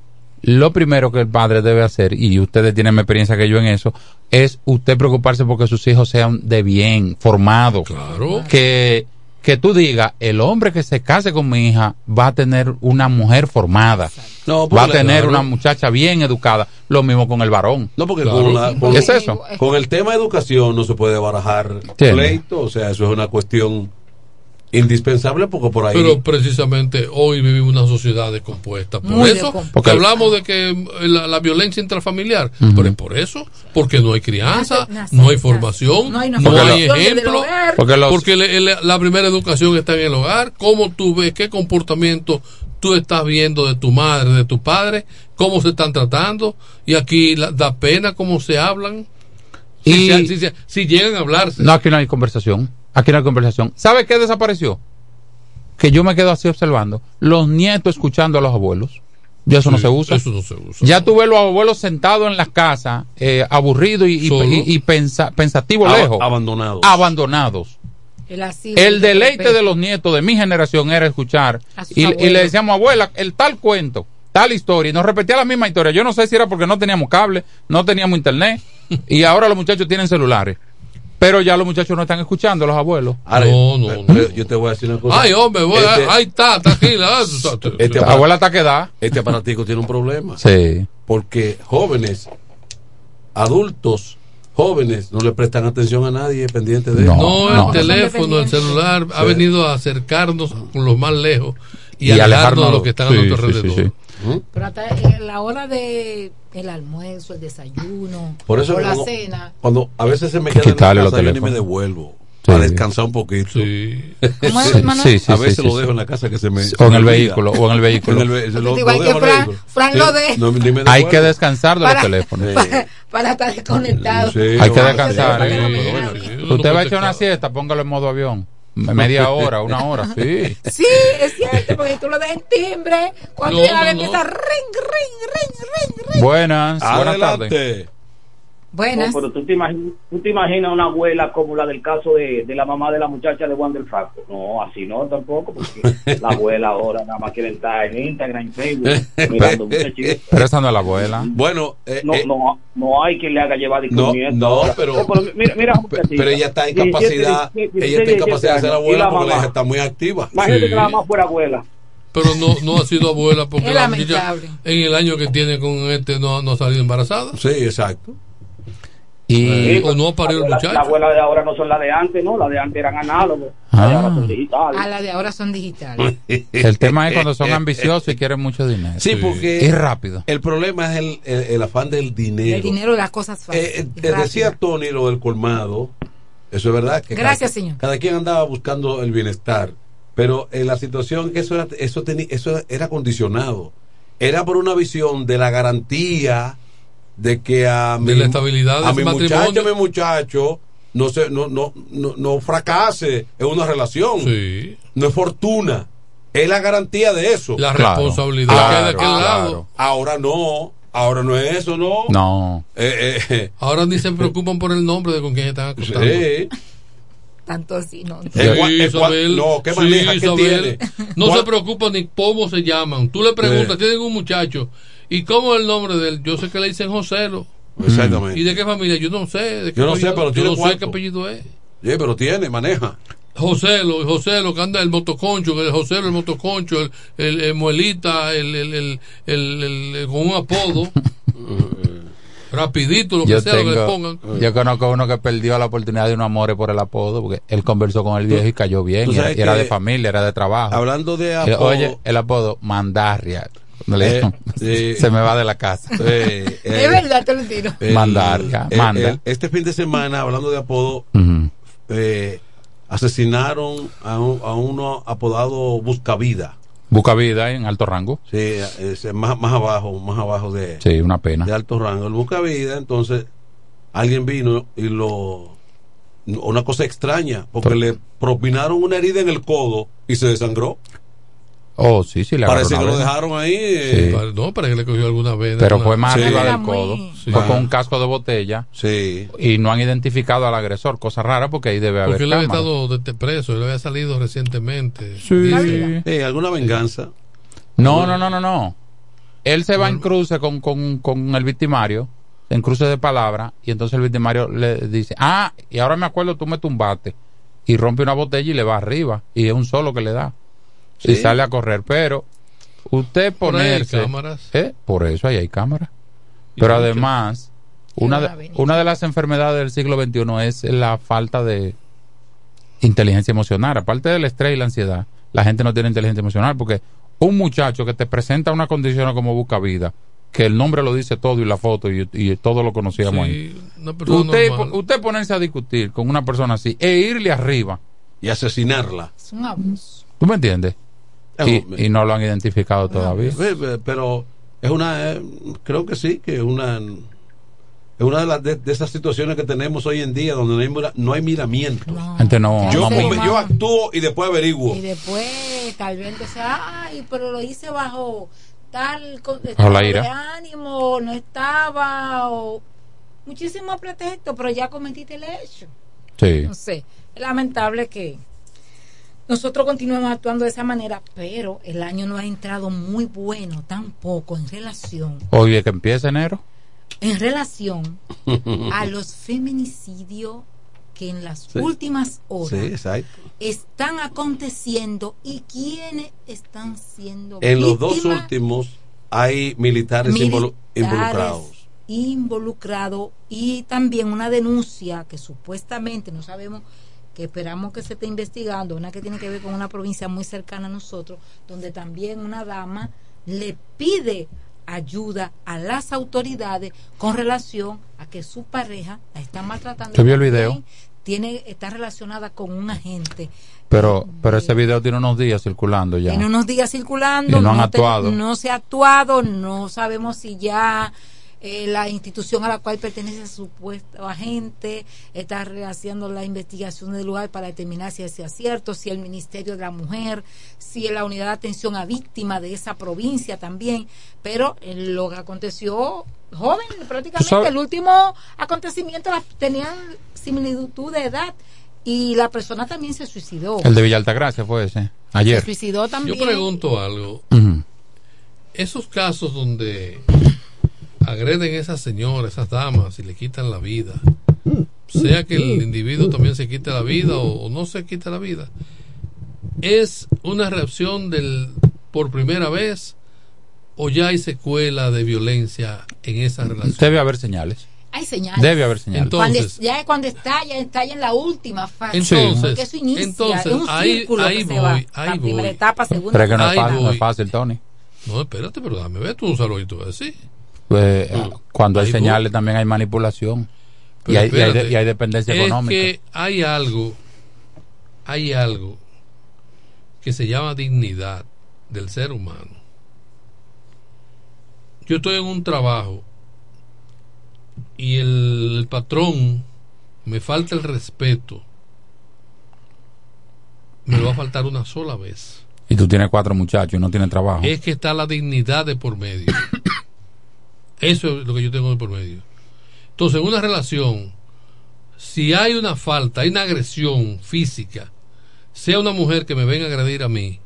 lo primero que el padre debe hacer, y ustedes tienen más experiencia que yo en eso, es usted preocuparse porque sus hijos sean de bien, formados. Claro. Que, que tú digas, el hombre que se case con mi hija va a tener una mujer formada. No, va a tener claro. una muchacha bien educada. Lo mismo con el varón. No, porque Claro. con, la- con- ¿Qué es eso? con el tema de educación no se puede barajar Tiene. pleito, o sea, eso es una cuestión indispensable porque por ahí... Pero precisamente hoy vivimos una sociedad descompuesta. Por Muy eso, porque hablamos de que eh, la, la violencia intrafamiliar, pero es por eso, porque no hay crianza, no hay formación, no hay no ejemplo. Porque los- Porque le- le- la primera educación está en el hogar. ¿Cómo tú ves qué comportamiento tú estás viendo de tu madre, de tu padre? ¿Cómo se están tratando? Y aquí la- da pena cómo se hablan. Si, Y- si si llegan a hablarse. No, aquí no hay conversación. Aquí no hay conversación. ¿Sabe qué desapareció? Que yo me quedo así observando. Los nietos escuchando a los abuelos. Ya eso no se usa. Eso no se usa. Ya tú ves los abuelos sentados en las casas, eh, aburridos y, y- Solo. y- y pensa- pensativos Ab- lejos. abandonados. Abandonados. El, deleite de los nietos de mi generación era escuchar y, y le decíamos, abuela, el tal cuento, tal historia, y nos repetía la misma historia. Yo no sé si era porque no teníamos cable, no teníamos internet, y ahora los muchachos tienen celulares. Pero ya los muchachos no están escuchando, los abuelos. Ahora, No, no, no. yo te voy a decir una cosa. Ay, hombre, voy a- Este- ahí está, tranquila. ah, tú sabes, Este La abuela está quedada. Este aparatico tiene un problema. Sí. Porque jóvenes, adultos, jóvenes, no le prestan atención a nadie pendiente de No. esto. No, no. el teléfono, el celular ha venido a acercarnos con los más lejos y, Y alejarnos alejarnos de los que están sí, a nuestro sí, sí, alrededor. sí. Pero hasta en la hora de el almuerzo, el desayuno, Por eso o la cuando, cena. cuando a veces se me queda en la los casa, ni me devuelvo. Sí. A descansar un poquito. Sí. ¿Cómo es, Sí, hermano? sí, sí, a veces sí, lo sí. dejo en la casa que se me. O en el vehículo, o en el vehículo. Hay que descansar de los Para- teléfonos. Para, para estar desconectado. Sí, Hay que descansar. Sí, ¿eh? sí, sí, sí. uno Usted va a echar una siesta, póngalo en modo avión. Media hora, una hora, sí. Sí, es cierto, porque tú lo dejas en timbre. Cuando No, ya no, empieza no. ring, ring, ring, ring, ring. Buenas, buenas tardes. Buenas. No, pero tú te, imaginas, tú te imaginas una abuela como la del caso de, de la mamá de la muchacha de Juan del Franco. No, así no tampoco, porque la abuela ahora nada más quiere estar en Instagram, en Facebook, mirando muchachitos. Pero esa no es la abuela. Bueno, eh, No, no, no hay quien le haga llevar No, discurmiento no, ahora. pero- Eh, mira, Pero ella está en 17, capacidad, 17, ella está en capacidad de ser 17 abuela y porque la la hija está muy activa. Imagínate Sí. que la mamá fuera abuela. Pero no, no ha sido abuela porque Es la muchacha en el año que tiene con este no, no ha salido embarazada. Sí, exacto. Y, o no ha parido el La, muchacho. la abuela de ahora no son las de antes, ¿no? Las de antes eran análogos. Ah. Las de ahora son digitales. A la de ahora son digitales. El tema es cuando son ambiciosos y quieren mucho dinero. Sí, porque Y rápido. el problema es el, el, el afán del dinero. El dinero de las cosas fáciles. Eh, y te decía Tony lo del colmado, eso es verdad. Que Gracias, cada, señor. Cada quien andaba buscando el bienestar, pero en la situación que eso era, eso, teni- eso era condicionado. Era por una visión de la garantía de que a mi, la estabilidad de a mi muchacho, mi muchacho, no, se, no, no, no, no fracase en una relación. No es fortuna. Es la garantía de eso. La Claro, responsabilidad claro, que hay de aquel lado. Ahora no. Ahora no es eso, ¿no? No. Eh, eh, Ahora ni se preocupan por el nombre de con quién están acostando. Sí. Tanto así, no. Sí, Isabel. no, ¿qué Sí, maneja? ¿Qué Isabel. tiene? No ¿Cuál- se preocupa ni cómo se llaman. Tú le preguntas, Sí. tienen un muchacho. ¿Y cómo es el nombre de él? Yo sé que le dicen Joselo. Exactamente. ¿Y de qué familia? Yo no sé. De qué Yo no sé, pero Yo tiene no sé qué apellido es. Sí, pero tiene, maneja. Joselo, Joselo, que anda el motoconcho, el Joselo, el motoconcho, el, el, el muelita, el, el, el, el- el- el- con un apodo. Rapidito, lo que Yo, sea, lo que le tengo, pongan. yo conozco uno que perdió la oportunidad de un amor por el apodo, porque él conversó con el viejo y cayó bien, y era, y era de familia, era de trabajo. Hablando de apodo- Oye, el apodo, Mandarria. Eh, sí. se me va de la casa. Eh, eh, Es verdad, te lo tiro. el- Mandarria, el- manda. el- este fin de semana, hablando de apodo, eh, asesinaron a, un- a uno apodado Buscavida. Busca vida en alto rango. Sí, es más, más abajo, más abajo de, Sí, una pena. de alto rango. El Buscavida, entonces, alguien vino y lo. Una cosa extraña, porque le propinaron una herida en el codo y se desangró. Oh, sí, sí, le Parece que lo dejaron ahí. eh, Sí. No, para que le cogió alguna vez. Pero fue más Sí. arriba del codo. Sí. Fue con un casco de botella. Sí. Y no han identificado al agresor, cosa rara porque ahí debe haber Porque él había estado de- de preso, él había salido recientemente. Sí. Sí, alguna venganza. No, no, no, no, no. Él se va en cruce con, con, con el victimario, en cruce de palabra, y entonces el victimario le dice, ah, y ahora me acuerdo, tú me tumbaste. Y rompe una botella y le va arriba, y es un solo que le da. Y sale a correr, pero usted Por ahí hay ponerse... cámaras. ¿Eh? Por eso ahí hay cámaras. Pero además, una de, una de las enfermedades del siglo XXI es la falta de inteligencia emocional. Aparte del estrés y la ansiedad, la gente no tiene inteligencia emocional porque un muchacho que te presenta una condición como busca vida, que el nombre lo dice todo y la foto y, y todo lo conocíamos Sí, ahí. Usted, usted ponerse a discutir con una persona así e irle arriba. Y asesinarla. Es un abuso. ¿Tú me entiendes? Y, no lo han identificado todavía. Pero es una. eh, creo que sí, que es una. Es una de, las de, de esas situaciones que tenemos hoy en día donde no hay, no hay miramiento. Gente no, yo, no me- yo actúo y después averiguo. Y después, tal vez, entonces, ay, pero lo hice bajo tal la ira. de ánimo, no estaba, o muchísimos pretextos, pero ya cometiste el hecho. Sí. No sé, es lamentable que nosotros continuemos actuando de esa manera, pero el año no ha entrado muy bueno tampoco en relación, Oye, que empieza enero. en relación a los feminicidios que en las Sí. últimas horas Sí, están aconteciendo y quiénes están siendo En los dos últimos hay militares, involu- militares involucrados. involucrados y también una denuncia que supuestamente no sabemos que esperamos que se esté investigando una que tiene que ver con una provincia muy cercana a nosotros donde también una dama le pide ayuda a las autoridades con relación a que su pareja la está maltratando el video. tiene está relacionada con un agente Pero, pero ese video tiene unos días circulando ya. tiene unos días circulando, Y no han actuado. no se ha actuado, no sabemos si ya eh, la institución a la cual pertenece el supuesto agente está rehaciendo la investigación del lugar para determinar si es cierto, si el Ministerio de la Mujer, si la unidad de atención a víctimas de esa provincia también, pero en lo que aconteció joven, prácticamente el último acontecimiento tenían similitud de edad y la persona también se suicidó. El de Villa Altagracia fue ese, ayer. Se suicidó también. Yo pregunto algo. Esos casos donde agreden a esas señoras, esas damas y le quitan la vida, sea que el individuo también se quite la vida o, no se quite la vida, es una reacción del por primera vez o ya hay secuela de violencia en esa relación. Debe haber señales. Hay señales. Debe haber señales. Entonces, ya cuando está, ya está en la última fase. Entonces, porque eso inicia, entonces, es un ahí, círculo ahí que voy, se va. ahí la voy. primera etapa, segunda Pero es que no es, Ahí fácil, no es fácil, Tony. No, espérate, pero dame ver, tú un saludito a Pues, cuando hay señales también hay manipulación. Y hay, y, hay, espérate, y hay dependencia es económica. que hay algo, hay algo que se llama dignidad del ser humano. Yo estoy en un trabajo y el, el patrón me falta el respeto, me lo va a faltar una sola vez. Y tú tienes cuatro muchachos y no tienes trabajo. Es que está la dignidad de por medio. Eso es lo que yo tengo por medio. Entonces, en una relación, si hay una falta, hay una agresión física, sea una mujer que me venga a agredir a mí,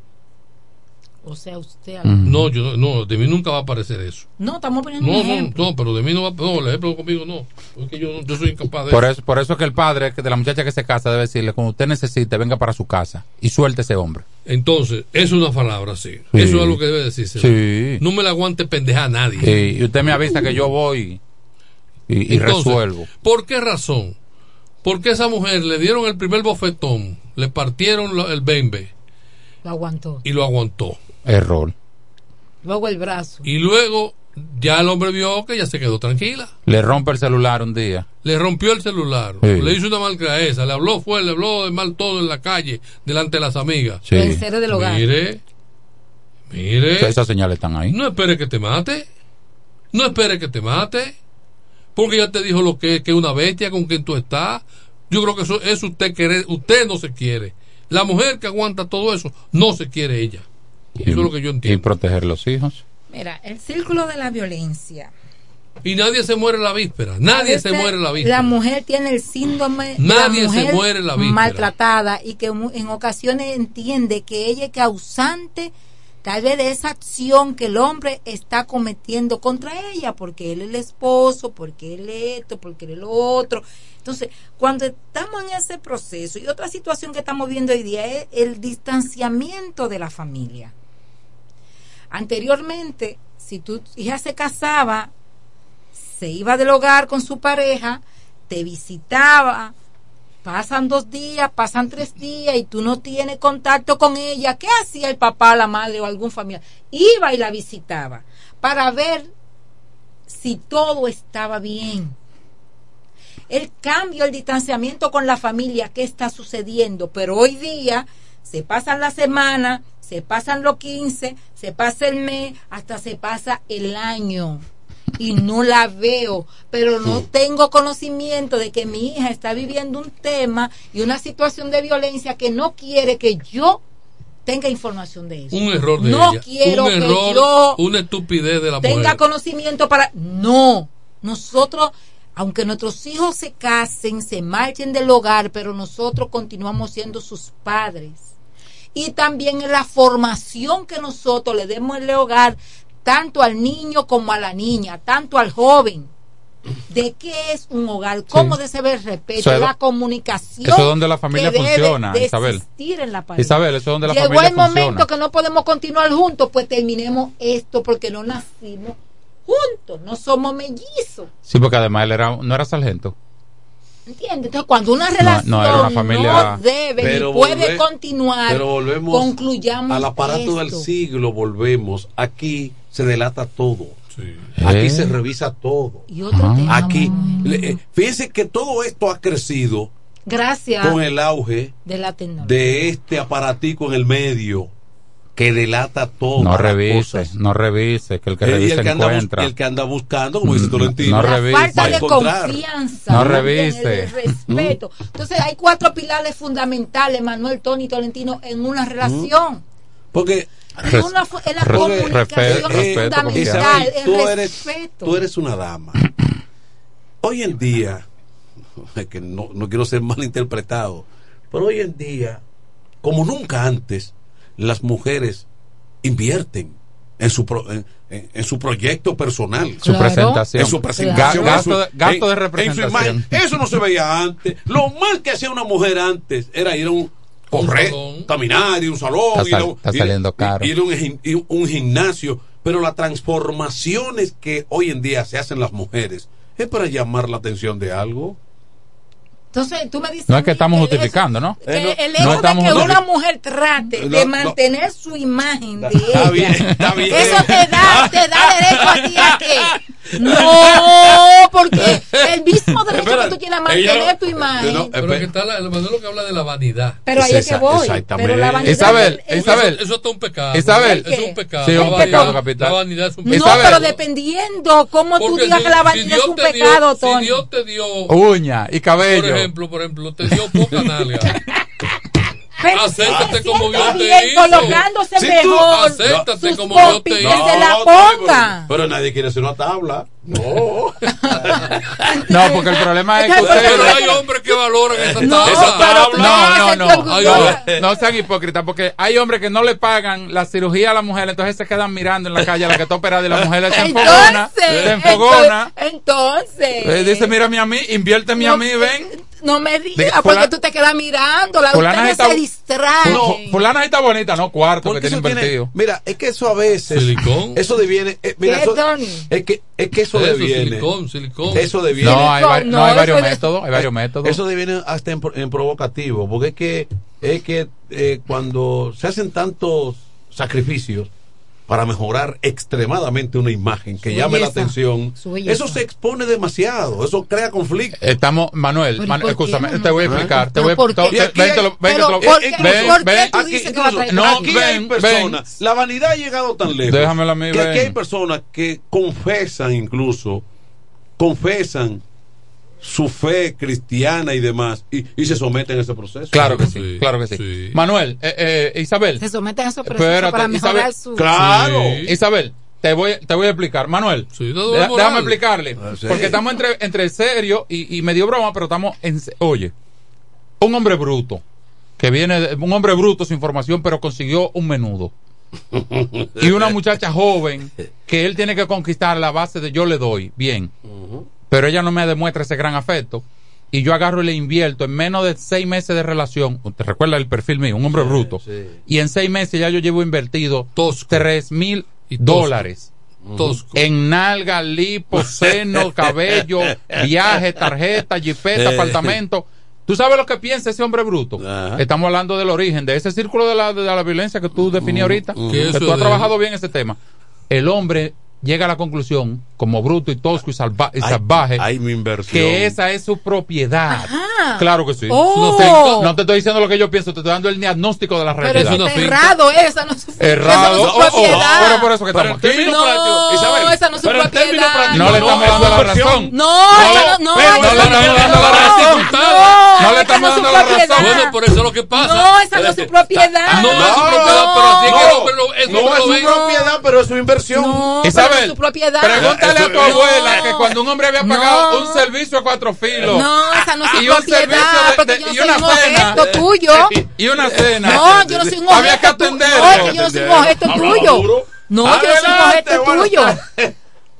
O sea, usted. no, yo no, no, de mí nunca va a aparecer eso. No, estamos poniendo No, un no, ejemplo. no, pero de mí no va, no, el ejemplo conmigo no, porque yo, yo soy incapaz de Por eso. eso, por eso que el padre de la muchacha que se casa debe decirle, cuando usted necesite, venga para su casa y suelte ese hombre. Entonces, eso es una palabra, sí. Sí. Eso es lo que debe decirse. Sí. No me la aguante pendeja a nadie. Sí, y usted me avisa que yo voy y, y Entonces, resuelvo. ¿Por qué razón? Porque esa mujer le dieron el primer bofetón, le partieron lo- el bembe Lo aguantó. y lo aguantó. Error. Luego el brazo. Y luego ya el hombre vio que ella se quedó tranquila. Le rompe el celular un día. Le rompió el celular, Sí. le hizo una malcriadeza, le habló fue, le habló de mal todo en la calle, delante de las amigas. Sí. El cero del hogar. Mire, mire. Esas señales están ahí. No espere que te mate. No espere que te mate. Porque ya te dijo lo que es, que es una bestia con quien tú estás. Yo creo que eso es usted querer. Usted no se quiere. La mujer que aguanta todo eso, no se quiere ella. Eso es lo que yo Y entiendo. proteger los hijos. Mira, el círculo de la violencia. Y nadie se muere la víspera. Nadie se muere la víspera. La mujer tiene el síndrome de la se mujer muere la víspera. maltratada y que mu- en ocasiones entiende que ella es causante tal vez de esa acción que el hombre está cometiendo contra ella, porque él es el esposo, porque él es esto, porque él es lo otro. Entonces, cuando estamos en ese proceso, y otra situación que estamos viendo hoy día es el distanciamiento de la familia. Anteriormente, si tu hija se casaba, se iba del hogar con su pareja, te visitaba, pasan dos días, pasan tres días y tú no tienes contacto con ella, ¿qué hacía el papá, la madre o algún familiar? Iba y la visitaba para ver si todo estaba bien. El cambio, el distanciamiento con la familia, ¿qué está sucediendo? Pero hoy día se pasan la semana, se pasan los 15, se pasa el mes, hasta se pasa el año y no la veo, pero no tengo conocimiento de que mi hija está viviendo un tema y una situación de violencia que no quiere que yo tenga información de eso. Un error de no ella. quiero un que error, yo una estupidez de la tenga mujer. conocimiento para no nosotros aunque nuestros hijos se casen se marchen del hogar pero nosotros continuamos siendo sus padres y también en la formación que nosotros le demos en el hogar tanto al niño como a la niña tanto al joven de qué es un hogar, cómo Sí. debe ser el respeto, Eso es- la comunicación. eso es donde la familia funciona, de Isabel. en la pareja. Isabel, eso es donde la Llegó familia el momento que no podemos continuar juntos, pues terminemos esto porque no nacimos juntos, no somos mellizos. Sí, porque además él era, no era sargento. ¿Entiendes? Entonces, cuando una relación no, era una familia- no debe Pero ni puede volve- continuar, Pero volvemos concluyamos al aparato del siglo, volvemos. Aquí se delata todo. Aquí Eh. se revisa todo. Y otro tema, Aquí, le- eh, fíjense que todo esto ha crecido Gracias con el auge de la tecnología. de este aparatico en el medio que delata todo. No revise, no revise, que el que revise el que encuentra. Anda, el que anda buscando, como dice Mm, Tolentino. no La revise. falta de confianza. No ¿me revise. El respeto. Entonces hay cuatro pilares fundamentales, Manuel, Tony y Tolentino, en una relación. Porque Y una la comunicación respeto, es respeto, fundamental, confianza. el tú eres, respeto. tú eres una dama. Hoy en día, es que no, no quiero ser malinterpretado, pero hoy en día, como nunca antes, las mujeres invierten en su pro- en, en- en su proyecto personal, Su Claro. presentación. en su presentación, Ga- en su- gasto de- gasto de en- en su representación. imagen. Eso no se veía antes. Lo mal que hacía una mujer antes era ir a un correr, caminar, ir a un salón, Está ir a sal- un- está ir- saliendo caro. ir a un, gim- ir a un gimnasio, pero las transformaciones que hoy en día se hacen las mujeres es para llamar la atención de algo. Entonces tú me dices No es que estamos justificando, ¿no? que el No hecho estamos de que una mujer trate No, de no. mantener su imagen de Está ella, bien, está bien. eso te da, te da derecho a ti a qué. No, porque el mismo derecho que tú tienes a mantener Ella- tu imagen. pero que está la, el Manuel que habla de la vanidad. Pero ahí es que voy. Pero la vanidad Isabel, es- Isabel. Eso, eso es un pecado. Isabel. Eso es un pecado. Sí, un La pecado vanidad- capital. La vanidad es un No, pecado. pero dependiendo cómo tú Porque digas si- que la si vanidad es un pecado, si Tony. Dios te dio Uña y cabello. Por ejemplo, por ejemplo, te dio poca nalga. Pero Acéptate como Dios te bien, hizo. colocándose Si mejor. Acéptate como Dios te hizo. se la ponga. Pero, pero nadie quiere hacer una tabla. No. No, porque el problema es que ustedes. Pero hay hombres que valoran esa No, tabla. no, no, no, no, no sean hipócritas, porque hay hombres que no le pagan la cirugía a la mujer, entonces se quedan mirando en la calle a la que está operada y la mujer se enfogona, se enfogona. Entonces, Eh, dice, mírame a mí, inviérteme a mí, ven. no me Diga, digas, porque fulana- tú te quedas mirando, la está- se distraen. No, fulana está bonita, no cuarto que tiene invertido. mira, es que eso a veces. Eso deviene. eh, es que, es que Eso, deviene. silicón, silicón. Eso deviene. No, hay, va- no, hay no, varios métodos, hay varios métodos. Eso deviene hasta en, en provocativo, porque es que, es que eh, cuando se hacen tantos sacrificios para mejorar extremadamente una imagen que Su llame la atención, eso se expone demasiado, eso crea conflicto. Estamos, Manuel, Pero, ¿y Manu- por qué, escúchame, te voy a explicar. Te ¿Pero voy a, te- te te lo- ¿por qué- ven, por qué ven, tú Aquí, dices que va a traer incluso, No, aquí ven, hay personas, ven. la vanidad ha llegado tan lejos Déjamelo a mí, que aquí ven. hay personas que confesan incluso, confesan su fe cristiana y demás y, y se someten a ese proceso. Claro que sí, claro que sí. Manuel, eh, eh, Isabel. Se someten a procesos Espérate, para mejorar Isabel. su... Claro. Isabel, te voy, te voy a explicar. Manuel, deja- déjame explicarle. Ah, sí. Porque estamos entre, entre serio y, y medio broma, pero estamos en. Oye, un hombre bruto, que viene, de- un hombre bruto sin formación, pero consiguió un menudo. y una muchacha joven que él tiene que conquistar a la base de yo le doy, bien. Pero ella no me demuestra ese gran afecto. Y yo agarro y le invierto en menos de seis meses de relación. ¿Te recuerda el perfil mío? Un hombre bruto. Y en seis meses ya yo llevo invertido tres mil dólares. Tosco. En nalga, lipo, seno, cabello, viaje, tarjeta, jipeta, Eh. apartamento. ¿Tú sabes lo que piensa ese hombre bruto? Estamos hablando del origen, de ese círculo de la, de la violencia que tú definías ahorita. Que tú has de- trabajado bien ese tema. El hombre llega a la conclusión, como bruto y tosco y, salva- y Ay, salvaje, ay, mi inversión. que esa es su propiedad. Ajá. Claro que sí. Oh. No, te, no te estoy diciendo lo que yo pienso, te estoy dando el diagnóstico de la Pero realidad. eso está errado, esa no es su, Errado. esa no es su Oh, oh, propiedad. pero por eso que Pero estamos términos No, Isabel, esa no es su pero propiedad. No le estamos es dando la razón. No, no, no, pero no le estamos dando la razón. no, No le estamos es dando la razón. propiedad. Bueno, por eso es lo que pasa. No, esa no es su propiedad. No es su propiedad, pero así es que no es su propiedad, pero es su inversión. No, pero Isabel, su propiedad. Pregúntale a tu abuela No. que cuando un hombre había pagado No. un servicio a cuatro filos No, esa no es su y un propiedad, servicio de- porque de- yo no y soy una un cena objeto tuyo. y una cena No, yo no soy un objeto había que atenderlo No, yo no soy un objeto tuyo. No, yo no soy un Adelante, objeto buenas tuyo.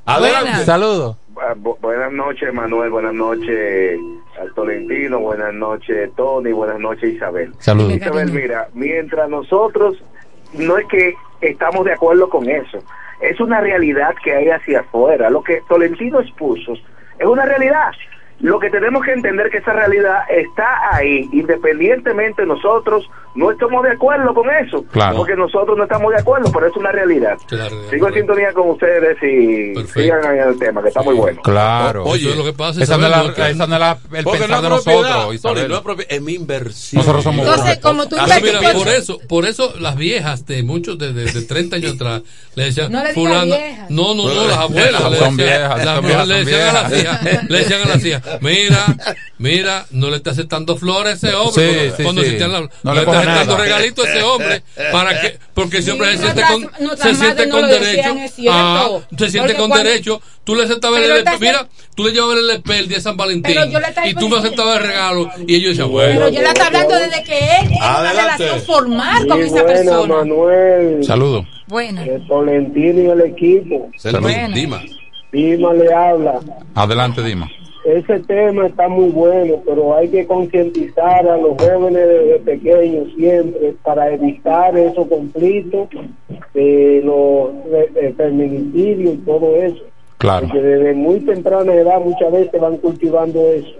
Adelante. Saludos Bu- bu- Buenas noches, Manuel. Buenas noches, al Tolentino. Buenas noches, Tony. Buenas noches, Isabel. saludos Isabel, mira, mientras nosotros no es que estamos de acuerdo con eso, es una realidad que hay hacia afuera. Lo que Tolentino expuso es una realidad. Lo que tenemos que entender que esa realidad está ahí, independientemente nosotros no estamos de acuerdo con eso, Claro. porque nosotros no estamos de acuerdo, pero es una realidad. Sigo en sintonía con ustedes y sigan en el tema, que está muy bueno. Claro. Oye, lo que pasa es esa no es la, esa no es la- el Porque pensar no de nosotros, Isabel. no es propiedad, es mi inversión. Nosotros somos Entonces, como tú Así, mira, por eso, por eso las viejas de muchos de, de, de 30 años atrás le decían, No le fulana, viejas. no, no, no, las abuelas, Son le decían, viejas, las son viejas, le decían a las viejas. hijas, le decían a las hijas, mira, mira, no le está aceptando flores a ese hombre, Sí, cuando, sí, cuando sí. las- No le le está aceptando nada. regalito a ese hombre, para que, porque ese hombre se siente con, se siente con derecho, ah, se siente con derecho, tú le aceptabas el, esta- mira, tú le llevabas el espel de San Valentín, estaba y tú me aceptabas el regalo, y ellos decían, bueno, Pero yo le estoy hablando desde que él tiene una relación formal con esa persona. Manuel. Saludos. Buena. De Tolentino y el equipo. Saludos. Buena. Dima le habla. Adelante, Dima. Ese tema está muy bueno, pero hay que concientizar a los jóvenes desde pequeños siempre para evitar esos conflictos de los feminicidios y todo eso. Claro. Porque desde muy temprana edad muchas veces van cultivando eso.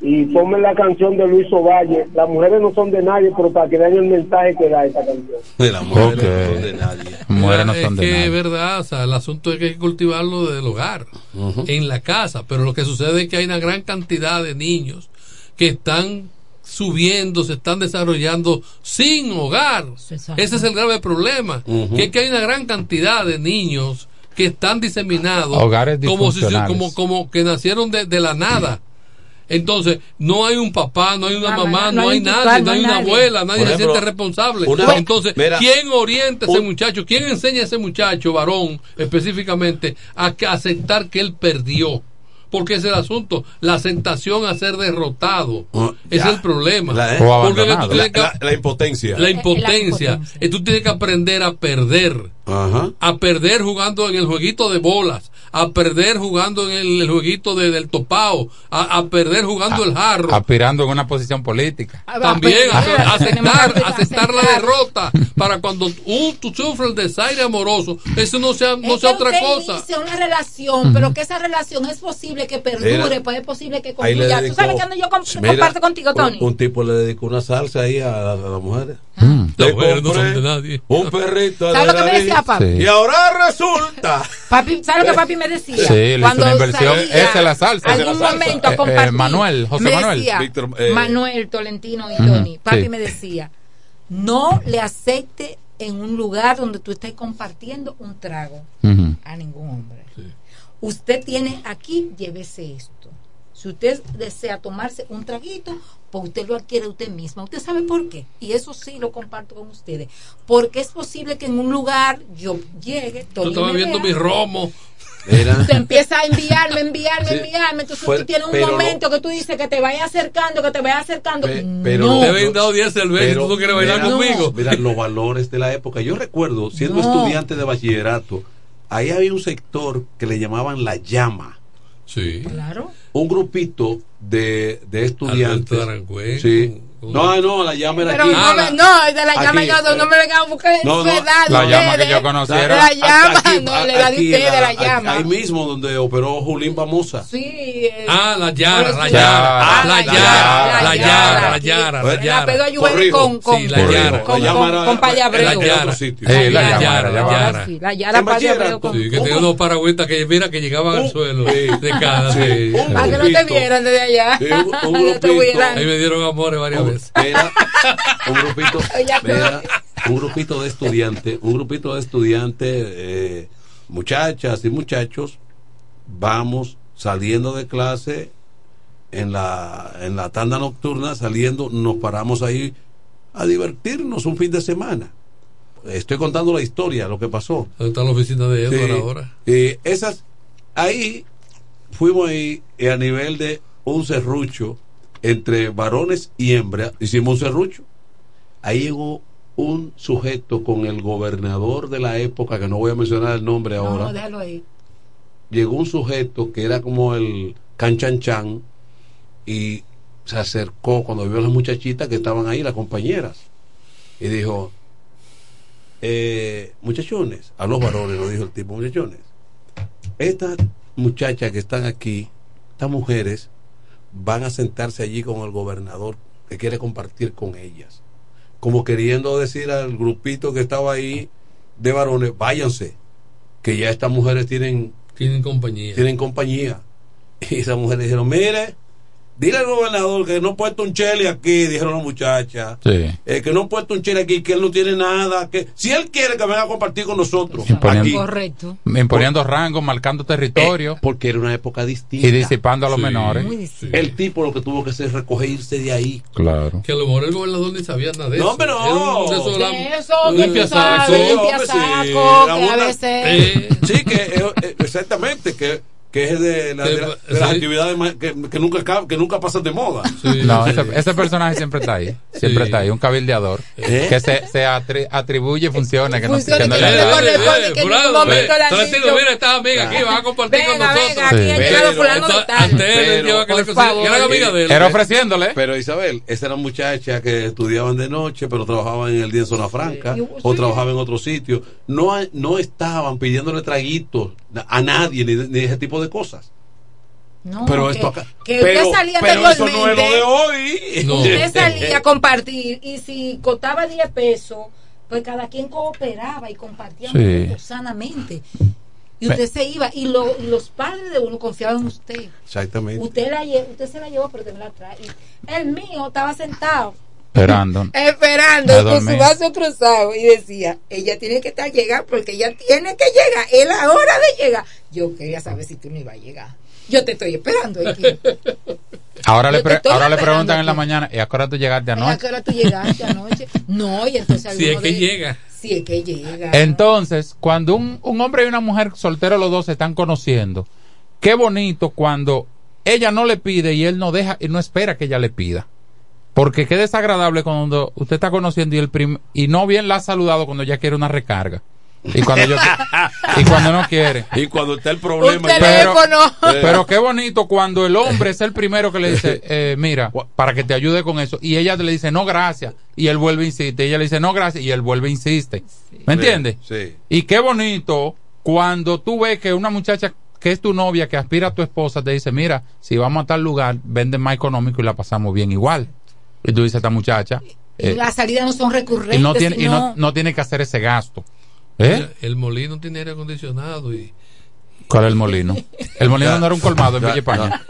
Y ponme la canción de Luis Ovalle, las mujeres no son de nadie, pero para que vean el mensaje que da esa canción. De la mujer Ok. no son de nadie. Mujeres no es son de que es nadie. verdad, o sea, el asunto es que hay que cultivarlo del hogar, en la casa, pero lo que sucede es que hay una gran cantidad de niños que están subiendo, se están desarrollando sin hogar. Exacto. Ese es el grave problema, que es que hay una gran cantidad de niños que están diseminados Hogares como, si, como, como que nacieron de, de la nada. Entonces, no hay un papá, no hay una mamá, no, no, hay nadie, tutor, no hay una nadie. abuela, nadie se siente responsable. una- Entonces, mira, ¿quién orienta a ese un- muchacho? ¿Quién enseña a ese muchacho, varón, específicamente, a que aceptar que él perdió? Porque es el asunto, la aceptación a ser derrotado. Ah, ya. es el problema. La- eh, O Porque abandonado. tú tienes que- La, la impotencia. la impotencia. Eh, Tú tienes que aprender a perder. Ajá. A perder jugando en el jueguito de bolas. A perder jugando en el, el jueguito de- del topao. A, a perder jugando el jarro. Aspirando en una posición política. También Ah, ace- pero- aceptar, tenemos que aceptar la aceptar. derrota para cuando un, tú sufres el desaire amoroso, eso no sea, no Es sea que otra usted cosa. inicia una relación, pero que esa relación es posible que perdure, Mira, pues es posible que le concluya. ¿Tú dedicó- sabes que ando yo com- Mira, comparto contigo, Tony? Un, un tipo le dedicó una salsa ahí a, a las mujeres. Las Le mujeres no son de nadie. Un perrito. ¿Sabes lo que me decía papi? Sí. Y ahora resulta. Papi, ¿sabes lo que papi me decía? Sí, le hizo Cuando una inversión. salía, Esa es la salsa. Algún Esa es la salsa. momento Eh, eh, compartí. Manuel, José me Manuel. Decía, Víctor, eh, Manuel, Tolentino y Tony. Papi sí. me decía, no le acepte en un lugar donde tú estés compartiendo un trago Ujú. a ningún hombre. Usted tiene aquí, llévese esto. Si usted desea tomarse un traguito, pues usted lo adquiere usted misma. ¿Usted sabe por qué? Y eso sí lo comparto con ustedes. Porque es posible que en un lugar yo llegue, me viendo vea, mi romo. Mira. Usted empieza a enviarme, enviarme, Sí. enviarme. Entonces Fue- tú tienes un momento que tú dices que te vaya acercando, que te vaya acercando. Pe- pero no. Te habían dado 10 cervezas y tú no quieres bailar mira, conmigo. Mira los valores de la época. Yo recuerdo, siendo No. estudiante de bachillerato, ahí había un sector que le llamaban la llama. Sí. Claro. Un grupito de, de Alberto estudiantes. Sí. No, no, la llama era Pero aquí. no, Ah, me- la- no, de la llama aquí, yo, no, no me vengan a buscar no, no, de la llama que yo conociera. La llama, Aquí, no, le da de ustedes, de la llama. Ahí mismo donde operó Julín Bamosa. Sí. eh, Ah, la Yara, la Sí. Yara. Ah, La la Yara, la la Yara, la Yara. La la Yara. con, con, Sí, la Yara. con, La llama con, era- con Paya era Abreu. de Yara. la La llama, Yara, la la llama. Yara. La Yara En Paya bachillerato. Abreu con... Sí, que tenía unos paragüitas que mira que llegaban al suelo de cada Para que no te vieran desde allá. Ahí me dieron amores varias Era un grupito, era un grupito de estudiantes, un grupito de estudiantes, eh, muchachas y muchachos, vamos saliendo de clase en la, en la tanda nocturna, saliendo, nos paramos ahí a divertirnos un fin de semana. Estoy contando la historia, lo que pasó. ¿Dónde está la oficina de Edward Sí. ahora? Eh, esas, ahí fuimos ahí eh, a nivel de un serrucho entre varones y hembras, hicimos un serrucho. Ahí llegó un sujeto con el gobernador de la época, que no voy a mencionar el nombre ahora, No, déjalo ahí. llegó un sujeto que era como el canchanchan y se acercó cuando vio a las muchachitas que estaban ahí, las compañeras, y dijo, eh, muchachones, a los varones, lo dijo el tipo, muchachones, estas muchachas que están aquí, estas mujeres, van a sentarse allí con el gobernador que quiere compartir con ellas. como queriendo decir al grupito que estaba ahí de varones, váyanse, que ya estas mujeres tienen, Tienen compañía. tienen compañía. Y esas mujeres dijeron, mire, dile al gobernador que no ha puesto un chele aquí, dijeron las muchachas. Sí. Eh, que no ha puesto un chile aquí, que él no tiene nada, que si él quiere que venga a compartir con nosotros Imponiendo- aquí, Correcto. Imponiendo rangos, marcando territorio. porque era una época distinta. Y disipando a los Sí. menores. El tipo lo que tuvo que hacer es recoger irse de ahí. Claro. Que a lo mejor el gobernador ni sabía nada de No, eso. hombre, no. Era un- de eso, que limpia saco. limpia Sí, saco, hombre, sí. que a veces... Eh, Sí, que eh, eh, exactamente, que, que es de, la- de la- de las Sí. actividades ma- que, que nunca ca- que nunca pasan de moda. No, ese, ese personaje siempre está ahí. Siempre Sí. está ahí. Un cabildeador. ¿Eh? Que se, se atri- atribuye funciones que no, que no mira, esta amiga aquí va a compartir con Venga, nosotros. aquí Sí. Pero- fulano Entonces, consiga- que era. Era ofreciéndole. Pero Isabel, esas eran muchachas que estudiaban de noche, pero trabajaban en el día en zona franca, Sí. o trabajaban en otro sitio. No, no estaban pidiéndole traguitos a nadie, ni, ni ese tipo de cosas. No, pero que- esto acá. que pero, usted salía pero eso no es lo anteriormente, de hoy. No. Usted salía a compartir y si costaba 10 pesos, pues cada quien cooperaba y compartía Sí. sanamente. Y usted se iba y, lo- y los padres de uno confiaban en usted. Exactamente. Usted, la lle- usted se la llevó, pero usted me la trae. Y el mío estaba sentado Esperando. esperando con su vaso cruzado y decía, ella tiene que estar llegando porque ella tiene que llegar, es la hora de llegar. Yo quería saber si tú no ibas a llegar. Yo te estoy esperando aquí. Ahora le, pre- ahora le preguntan en la mañana, ¿y a qué hora tú llegaste ¿A qué anoche? hora tú llegaste anoche? No, y entonces Si es que de- llega. Si es que llega. Entonces, cuando un, un hombre y una mujer solteros los dos se están conociendo, qué bonito cuando ella no le pide y él no deja y no espera que ella le pida. Porque qué desagradable cuando usted está conociendo y el prim- y no bien la ha saludado cuando ella quiere una recarga. Y cuando yo y cuando no quiere. Y cuando está el problema. Un ya- teléfono. Eh, Pero qué bonito cuando el hombre es el primero que le dice, eh, mira, para que te ayude con eso. Y ella le dice, no, gracias. Y él vuelve e insiste. Y ella le dice, no, gracias. Y él vuelve e insiste. ¿Me entiendes? Sí. Y qué bonito cuando tú ves que una muchacha que es tu novia, que aspira a tu esposa, te dice, mira, si vamos a tal lugar, vende más económico y la pasamos bien igual. Y tú dices, esta muchacha, Y eh, las salidas no son recurrentes. y no tiene, y no, tiene que hacer ese gasto. ¿Eh? El molino tiene aire acondicionado y ¿Cuál es el molino? El molino no era un colmado en Ya, Villa España.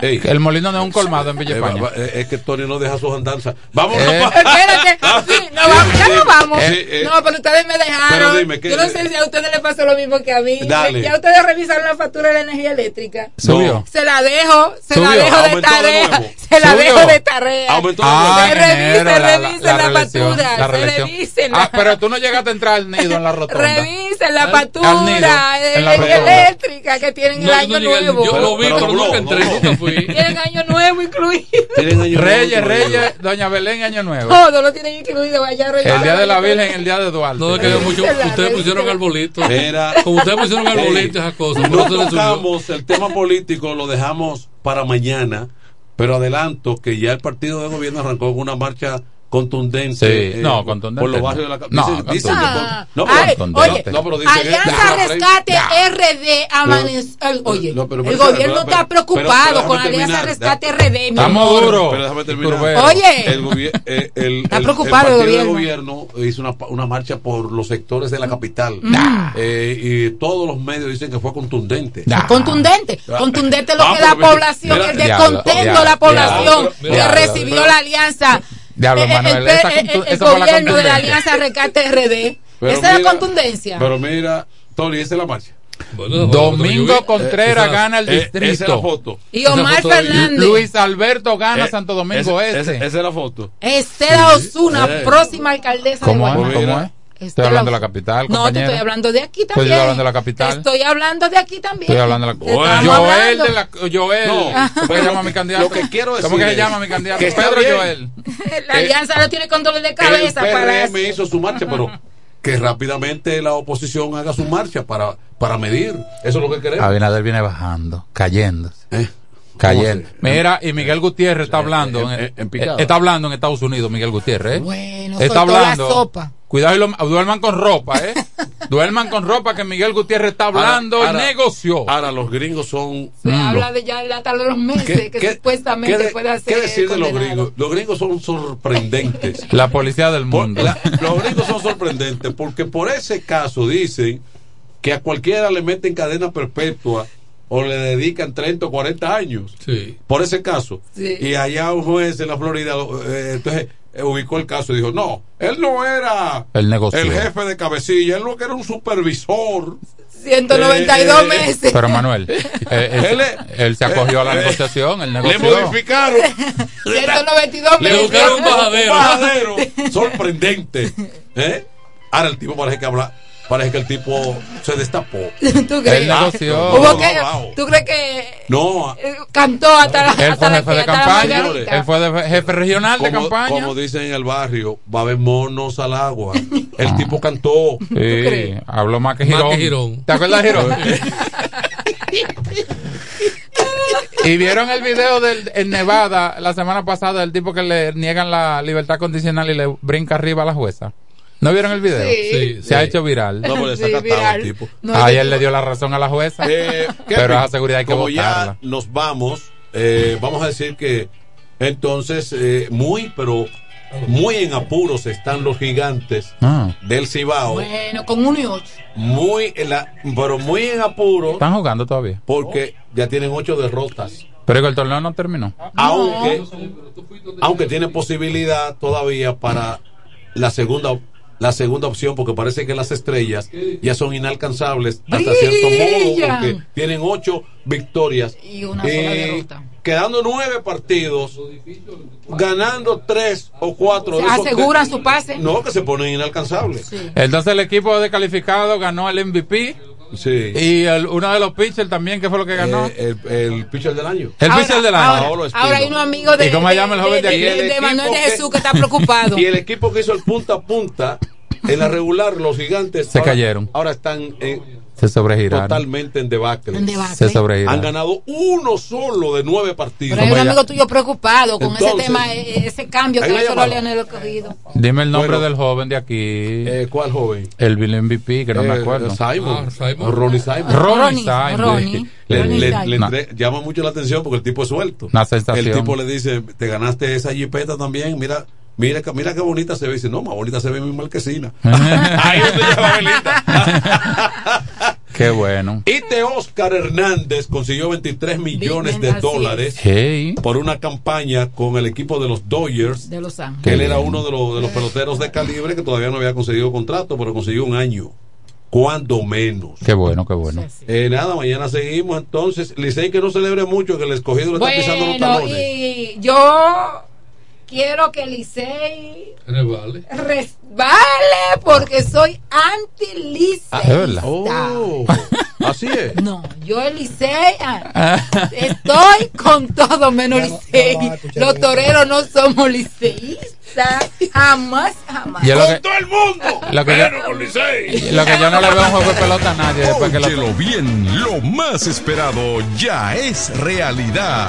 Ey. El molino no es un colmado en Villa Eh, España. eh, es que Tony no deja sus andanzas. Vamos. Eh. Espérate, sí, no vamos, ya no vamos. Eh. no, pero ustedes me dejaron. Pero dime, ¿qué- Yo no sé si a ustedes les pasó lo mismo que a mí. Dale. Ya ustedes revisaron la factura de la energía eléctrica. Subió. Se la dejo, se la Subió. dejo de Aumentó de tarea. nuevo. se la Subió. dejo de tarea. Aumentó de Ah, Se en revisen, la- revisen la la, reelección, factura. la se revisen Ah, la- pero tú no llegaste a entrar al nido en la rotonda. Revisen la factura de en la energía rotonda. Eléctrica que tienen el año no nuevo. yo lo vi, Pero nunca entré, nunca fui. Tienen año nuevo incluido. Año Reyes, nuevo, Reyes, Doña Belén, Año Nuevo. Todo lo tienen incluido allá El día de la Virgen, el día de Duarte. No, es que mucho, Se la ustedes pusieron revisen. arbolito. Era- Como ustedes pusieron arbolito, Ey, esas cosas. No tocamos el tema político, lo dejamos para mañana, pero adelanto que ya el partido de gobierno arrancó con una marcha contundente. Sí, eh, no, por- contundente Por los no. barrios de la No, dicen- dicen que Ah, por- no, pero- ay, contundente. oye, no, pero dicen que- Alianza Rescate. RD amanece. el- Oye, No, pero- el gobierno pero- está pero- preocupado pero- con Alianza terminar. Rescate RD. Estamos duros. Pero déjame terminar. Oye. El, eh, el- Está el- preocupado el el partido de gobierno. gobierno hizo una, pa- una marcha por los sectores de la capital. Mm. Eh, y todos los medios dicen que fue contundente. Ya. Contundente, contundente lo Ah, que la población, el descontento de la población que recibió la alianza. Diablo, eh, eh, Manuel, el, esa el- contu- el esa fue la gobierno de la alianza Rescate RD. Pero Esa es la contundencia. Pero mira, Tony, esa es la marcha. Bueno, Domingo yo Contreras esa- gana el Eh, esa es la distrito. foto. y Omar esa foto de- Fernández. Luis Alberto gana Eh, Santo Domingo ese- Este. Esa es la foto. Estela Osuna, Eh. próxima alcaldesa de ¿Cómo es? Guaymate. Estoy hablando de la capital, No, te estoy hablando de aquí Pues también. estoy hablando de la capital. Te estoy hablando de aquí también. Estoy hablando de la estamos Joel de la Joel. No, ¿Cómo se lo llama que- mi candidato? lo que quiero ¿Cómo que decir se llama mi candidato? que Pedro bien. Joel. La alianza lo tiene con dolor de cabeza el para PRM eso. hizo su marcha, pero que rápidamente la oposición haga su marcha para, para medir. Eso es lo que queremos. Abinader viene bajando, cayendo. Eh, Cayendo. Mira, y Miguel Gutiérrez está hablando. en- en- en picada. está hablando en Estados Unidos, Miguel Gutiérrez. ¿eh? Bueno, está la hablando. sopa. Cuidado, y lo- duerman con ropa, ¿eh? duerman con ropa que Miguel Gutiérrez está hablando Ahora- y ahora- los gringos son. Se habla de ya hasta de los meses que supuestamente qué de- puede hacer. qué decir de los gringos? Los gringos son sorprendentes. La policía del mundo. La- los gringos son sorprendentes porque por ese caso dicen que a cualquiera le meten cadena perpetua o le dedican 30 o 40 años. Sí. Por ese caso. Sí. Y allá un juez en la Florida eh, entonces eh, ubicó el caso y dijo, no, él no era El negocio. el jefe de cabecilla, él lo que era un supervisor. 192 Eh, meses. Pero Manuel, eh, él, Él él se acogió a la negociación, él Le modificaron. 192 Le meses. buscaron un bajadero. Un bajadero sorprendente. ¿Eh? Ahora el tipo parece que habla, parece que el tipo se destapó. ¿Tú crees? Hubo que- no, no. ¿Tú crees que No, eh, cantó hasta la, Él fue jefe de campaña. Él fue jefe regional de campaña. como dicen en el barrio, va a haber monos al agua. El tipo cantó. Sí, habló más que Más Girón. que Girón. ¿Te acuerdas de Girón? y vieron el video del, en Nevada la semana pasada del tipo que le niegan la libertad condicional y le brinca arriba a la jueza. ¿No vieron el video? Sí. Sí, Se sí. ha hecho viral. No, le Sí, viral. al tipo. No, Ayer yo- le dio la razón a la jueza. Eh, pero esa seguridad hay que como votarla. ya nos vamos, eh, vamos a decir que entonces eh, muy, pero muy en apuros están los gigantes Ah. del Cibao. Bueno, con 1 y 8. Muy, en la, pero muy en apuros Están jugando todavía. porque ya tienen ocho derrotas. Pero que el torneo no terminó. Aunque, aunque tiene posibilidad todavía para la segunda la segunda opción porque parece que las estrellas ya son inalcanzables hasta cierto modo porque tienen ocho victorias Y una sola derrota. quedando nueve partidos ganando tres o cuatro esos aseguran que- su pase. no que se ponen inalcanzables Entonces el equipo de calificado ganó el MVP. Sí. Y el- uno de los pitchers también, ¿qué fue lo que ganó? Eh, el, el pitcher del año el pitcher del año. Ahora hay unos amigos de, ¿Y cómo se llama el joven de aquí? de, de Manuel que- Jesús que está preocupado. y el equipo que hizo el punta a punta en la regular los gigantes Se ahora- cayeron. ahora están en- Se sobregiraron. totalmente en debacle. En debacle. Se sobregiraron. Han ganado uno solo de nueve partidos. Pero hay un amigo tuyo preocupado con ese tema, eh, ese cambio que una hizo llamada. Leonel Escogido. Dime el nombre Bueno. del joven de aquí. Eh, ¿Cuál joven? El Bill MVP, que no me Eh, acuerdo. Simon. Ah, Simon. Ronnie Simon. Ronnie Simon. Ronnie. Le, Ronnie le- Simon. le No. entre- llama mucho la atención porque el tipo es suelto. Una sensación. El tipo le dice, te ganaste esa jipeta también, mira, mira, que- mira qué bonita se ve. Y dice, no, más bonita se ve mi marquesina. Ahí es donde lleva Belita. Qué bueno. Y te Oscar Hernández consiguió 23 millones de dólares Hey. por una campaña con el equipo de los Dodgers. De Los Ángeles. Que él era uno de los, de los peloteros de calibre que todavía no había conseguido contrato, pero consiguió un año. Cuando menos. Qué bueno, qué bueno. Eh, nada, mañana seguimos entonces. Licey que no celebre mucho, que el escogido le está pisando los Bueno, talones. y yo quiero que Licey Revale. resbale porque soy anti Ah, es verdad. Oh, así es. No, yo Licey estoy con todo menos Licey. Los toreros no somos liceístas. Jamás, jamás. Lo que, ¡Todo el mundo! lo que yo, con Licey. lo que yo no le veo un juego de pelota a nadie después que lo bien, lo más esperado ya es realidad.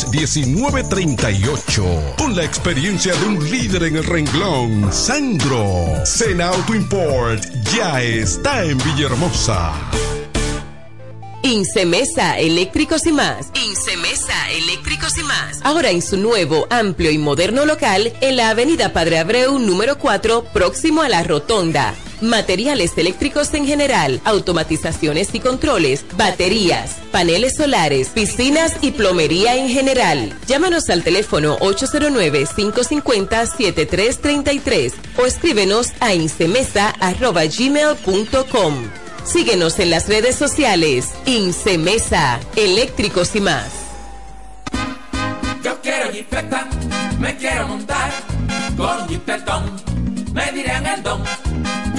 809-866-1938. Con la experiencia de un líder en el renglón, Sandro. Sena Auto Import ya está en Villahermosa. Incemesa Eléctricos y más. Incemesa Eléctricos y más. Ahora en su nuevo, amplio y moderno local en la Avenida Padre Abreu número 4, próximo a la Rotonda. Materiales eléctricos en general, automatizaciones y controles, baterías, paneles solares, piscinas y plomería en general. Llámanos al teléfono 809-550-7333 o escríbenos a incemesa.gmail.com. Síguenos en las redes sociales. Incemesa, eléctricos y más. jipeta, me quiero montar con un jipetón. Me dirán el don,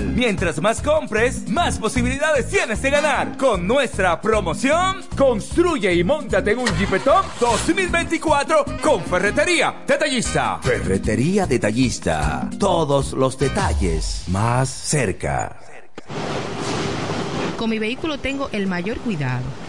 Mientras más compres, más posibilidades tienes de ganar. Con nuestra promoción, construye y montate en un Jeepetop 2024 con Ferretería Detallista. Ferretería Detallista. Todos los detalles más cerca. Con mi vehículo tengo el mayor cuidado.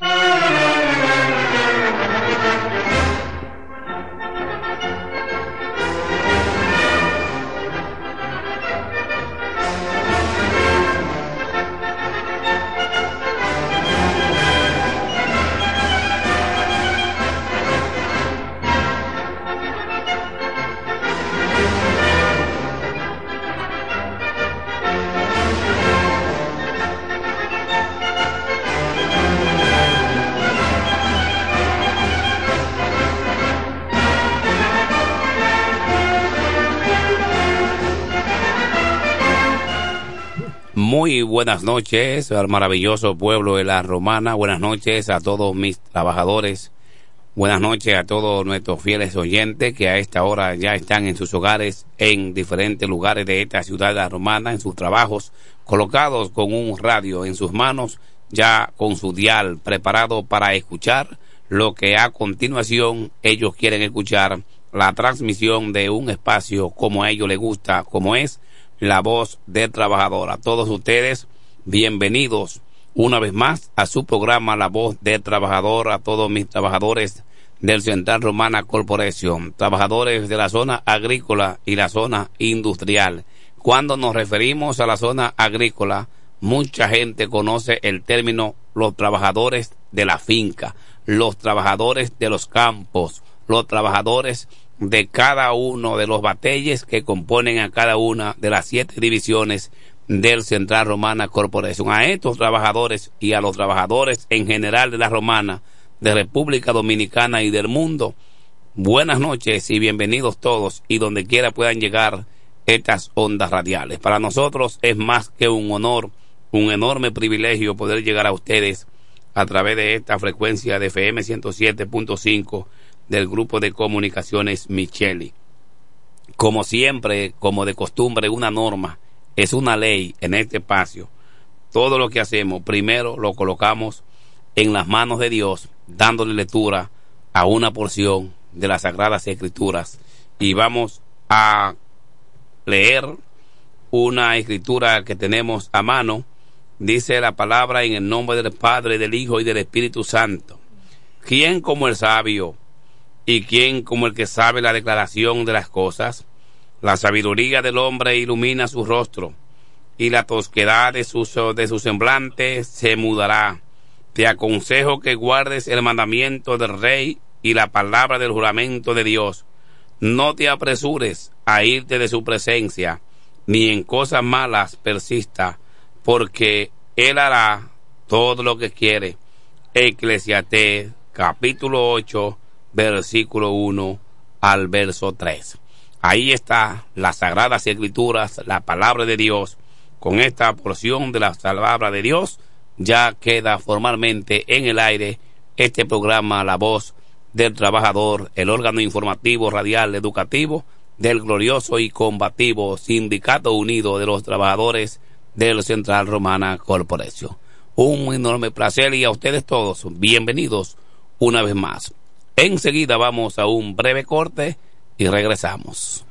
Muy buenas noches al maravilloso pueblo de la Romana. Buenas noches a todos mis trabajadores. Buenas noches a todos nuestros fieles oyentes que a esta hora ya están en sus hogares, en diferentes lugares de esta ciudad de la Romana, en sus trabajos, colocados con un radio en sus manos, ya con su dial preparado para escuchar lo que a continuación ellos quieren escuchar, la transmisión de un espacio como a ellos les gusta, como es la voz del trabajador. A todos ustedes, bienvenidos una vez más a su programa La voz del trabajador, a todos mis trabajadores del Central Romana Corporation, trabajadores de la zona agrícola y la zona industrial. Cuando nos referimos a la zona agrícola, mucha gente conoce el término los trabajadores de la finca, los trabajadores de los campos, los trabajadores de cada uno de los batalles que componen a cada una de las siete divisiones del Central Romana Corporation. A estos trabajadores y a los trabajadores en general de la Romana, de República Dominicana y del mundo, buenas noches y bienvenidos todos y donde quiera puedan llegar estas ondas radiales. Para nosotros es más que un honor, un enorme privilegio poder llegar a ustedes a través de esta frecuencia de FM 107.5 del grupo de comunicaciones Micheli. Como siempre, como de costumbre, una norma, es una ley en este espacio. Todo lo que hacemos, primero lo colocamos en las manos de Dios, dándole lectura a una porción de las Sagradas Escrituras. Y vamos a leer una escritura que tenemos a mano. Dice la palabra en el nombre del Padre, del Hijo y del Espíritu Santo. ¿Quién como el sabio y quién como el que sabe la declaración de las cosas? La sabiduría del hombre ilumina su rostro y la tosquedad de su, de su semblante se mudará. Te aconsejo que guardes el mandamiento del rey y la palabra del juramento de Dios. No te apresures a irte de su presencia, ni en cosas malas persista, porque él hará todo lo que quiere. Eclesiastés capítulo 8, versículo 1 al verso 3. Ahí está las sagradas escrituras, la palabra de Dios. Con esta porción de la palabra de Dios ya queda formalmente en el aire este programa La Voz del Trabajador, el órgano informativo radial educativo del glorioso y combativo Sindicato Unido de los Trabajadores del Central Romana Corporación. Un enorme placer y a ustedes todos bienvenidos una vez más. Enseguida vamos a un breve corte y regresamos.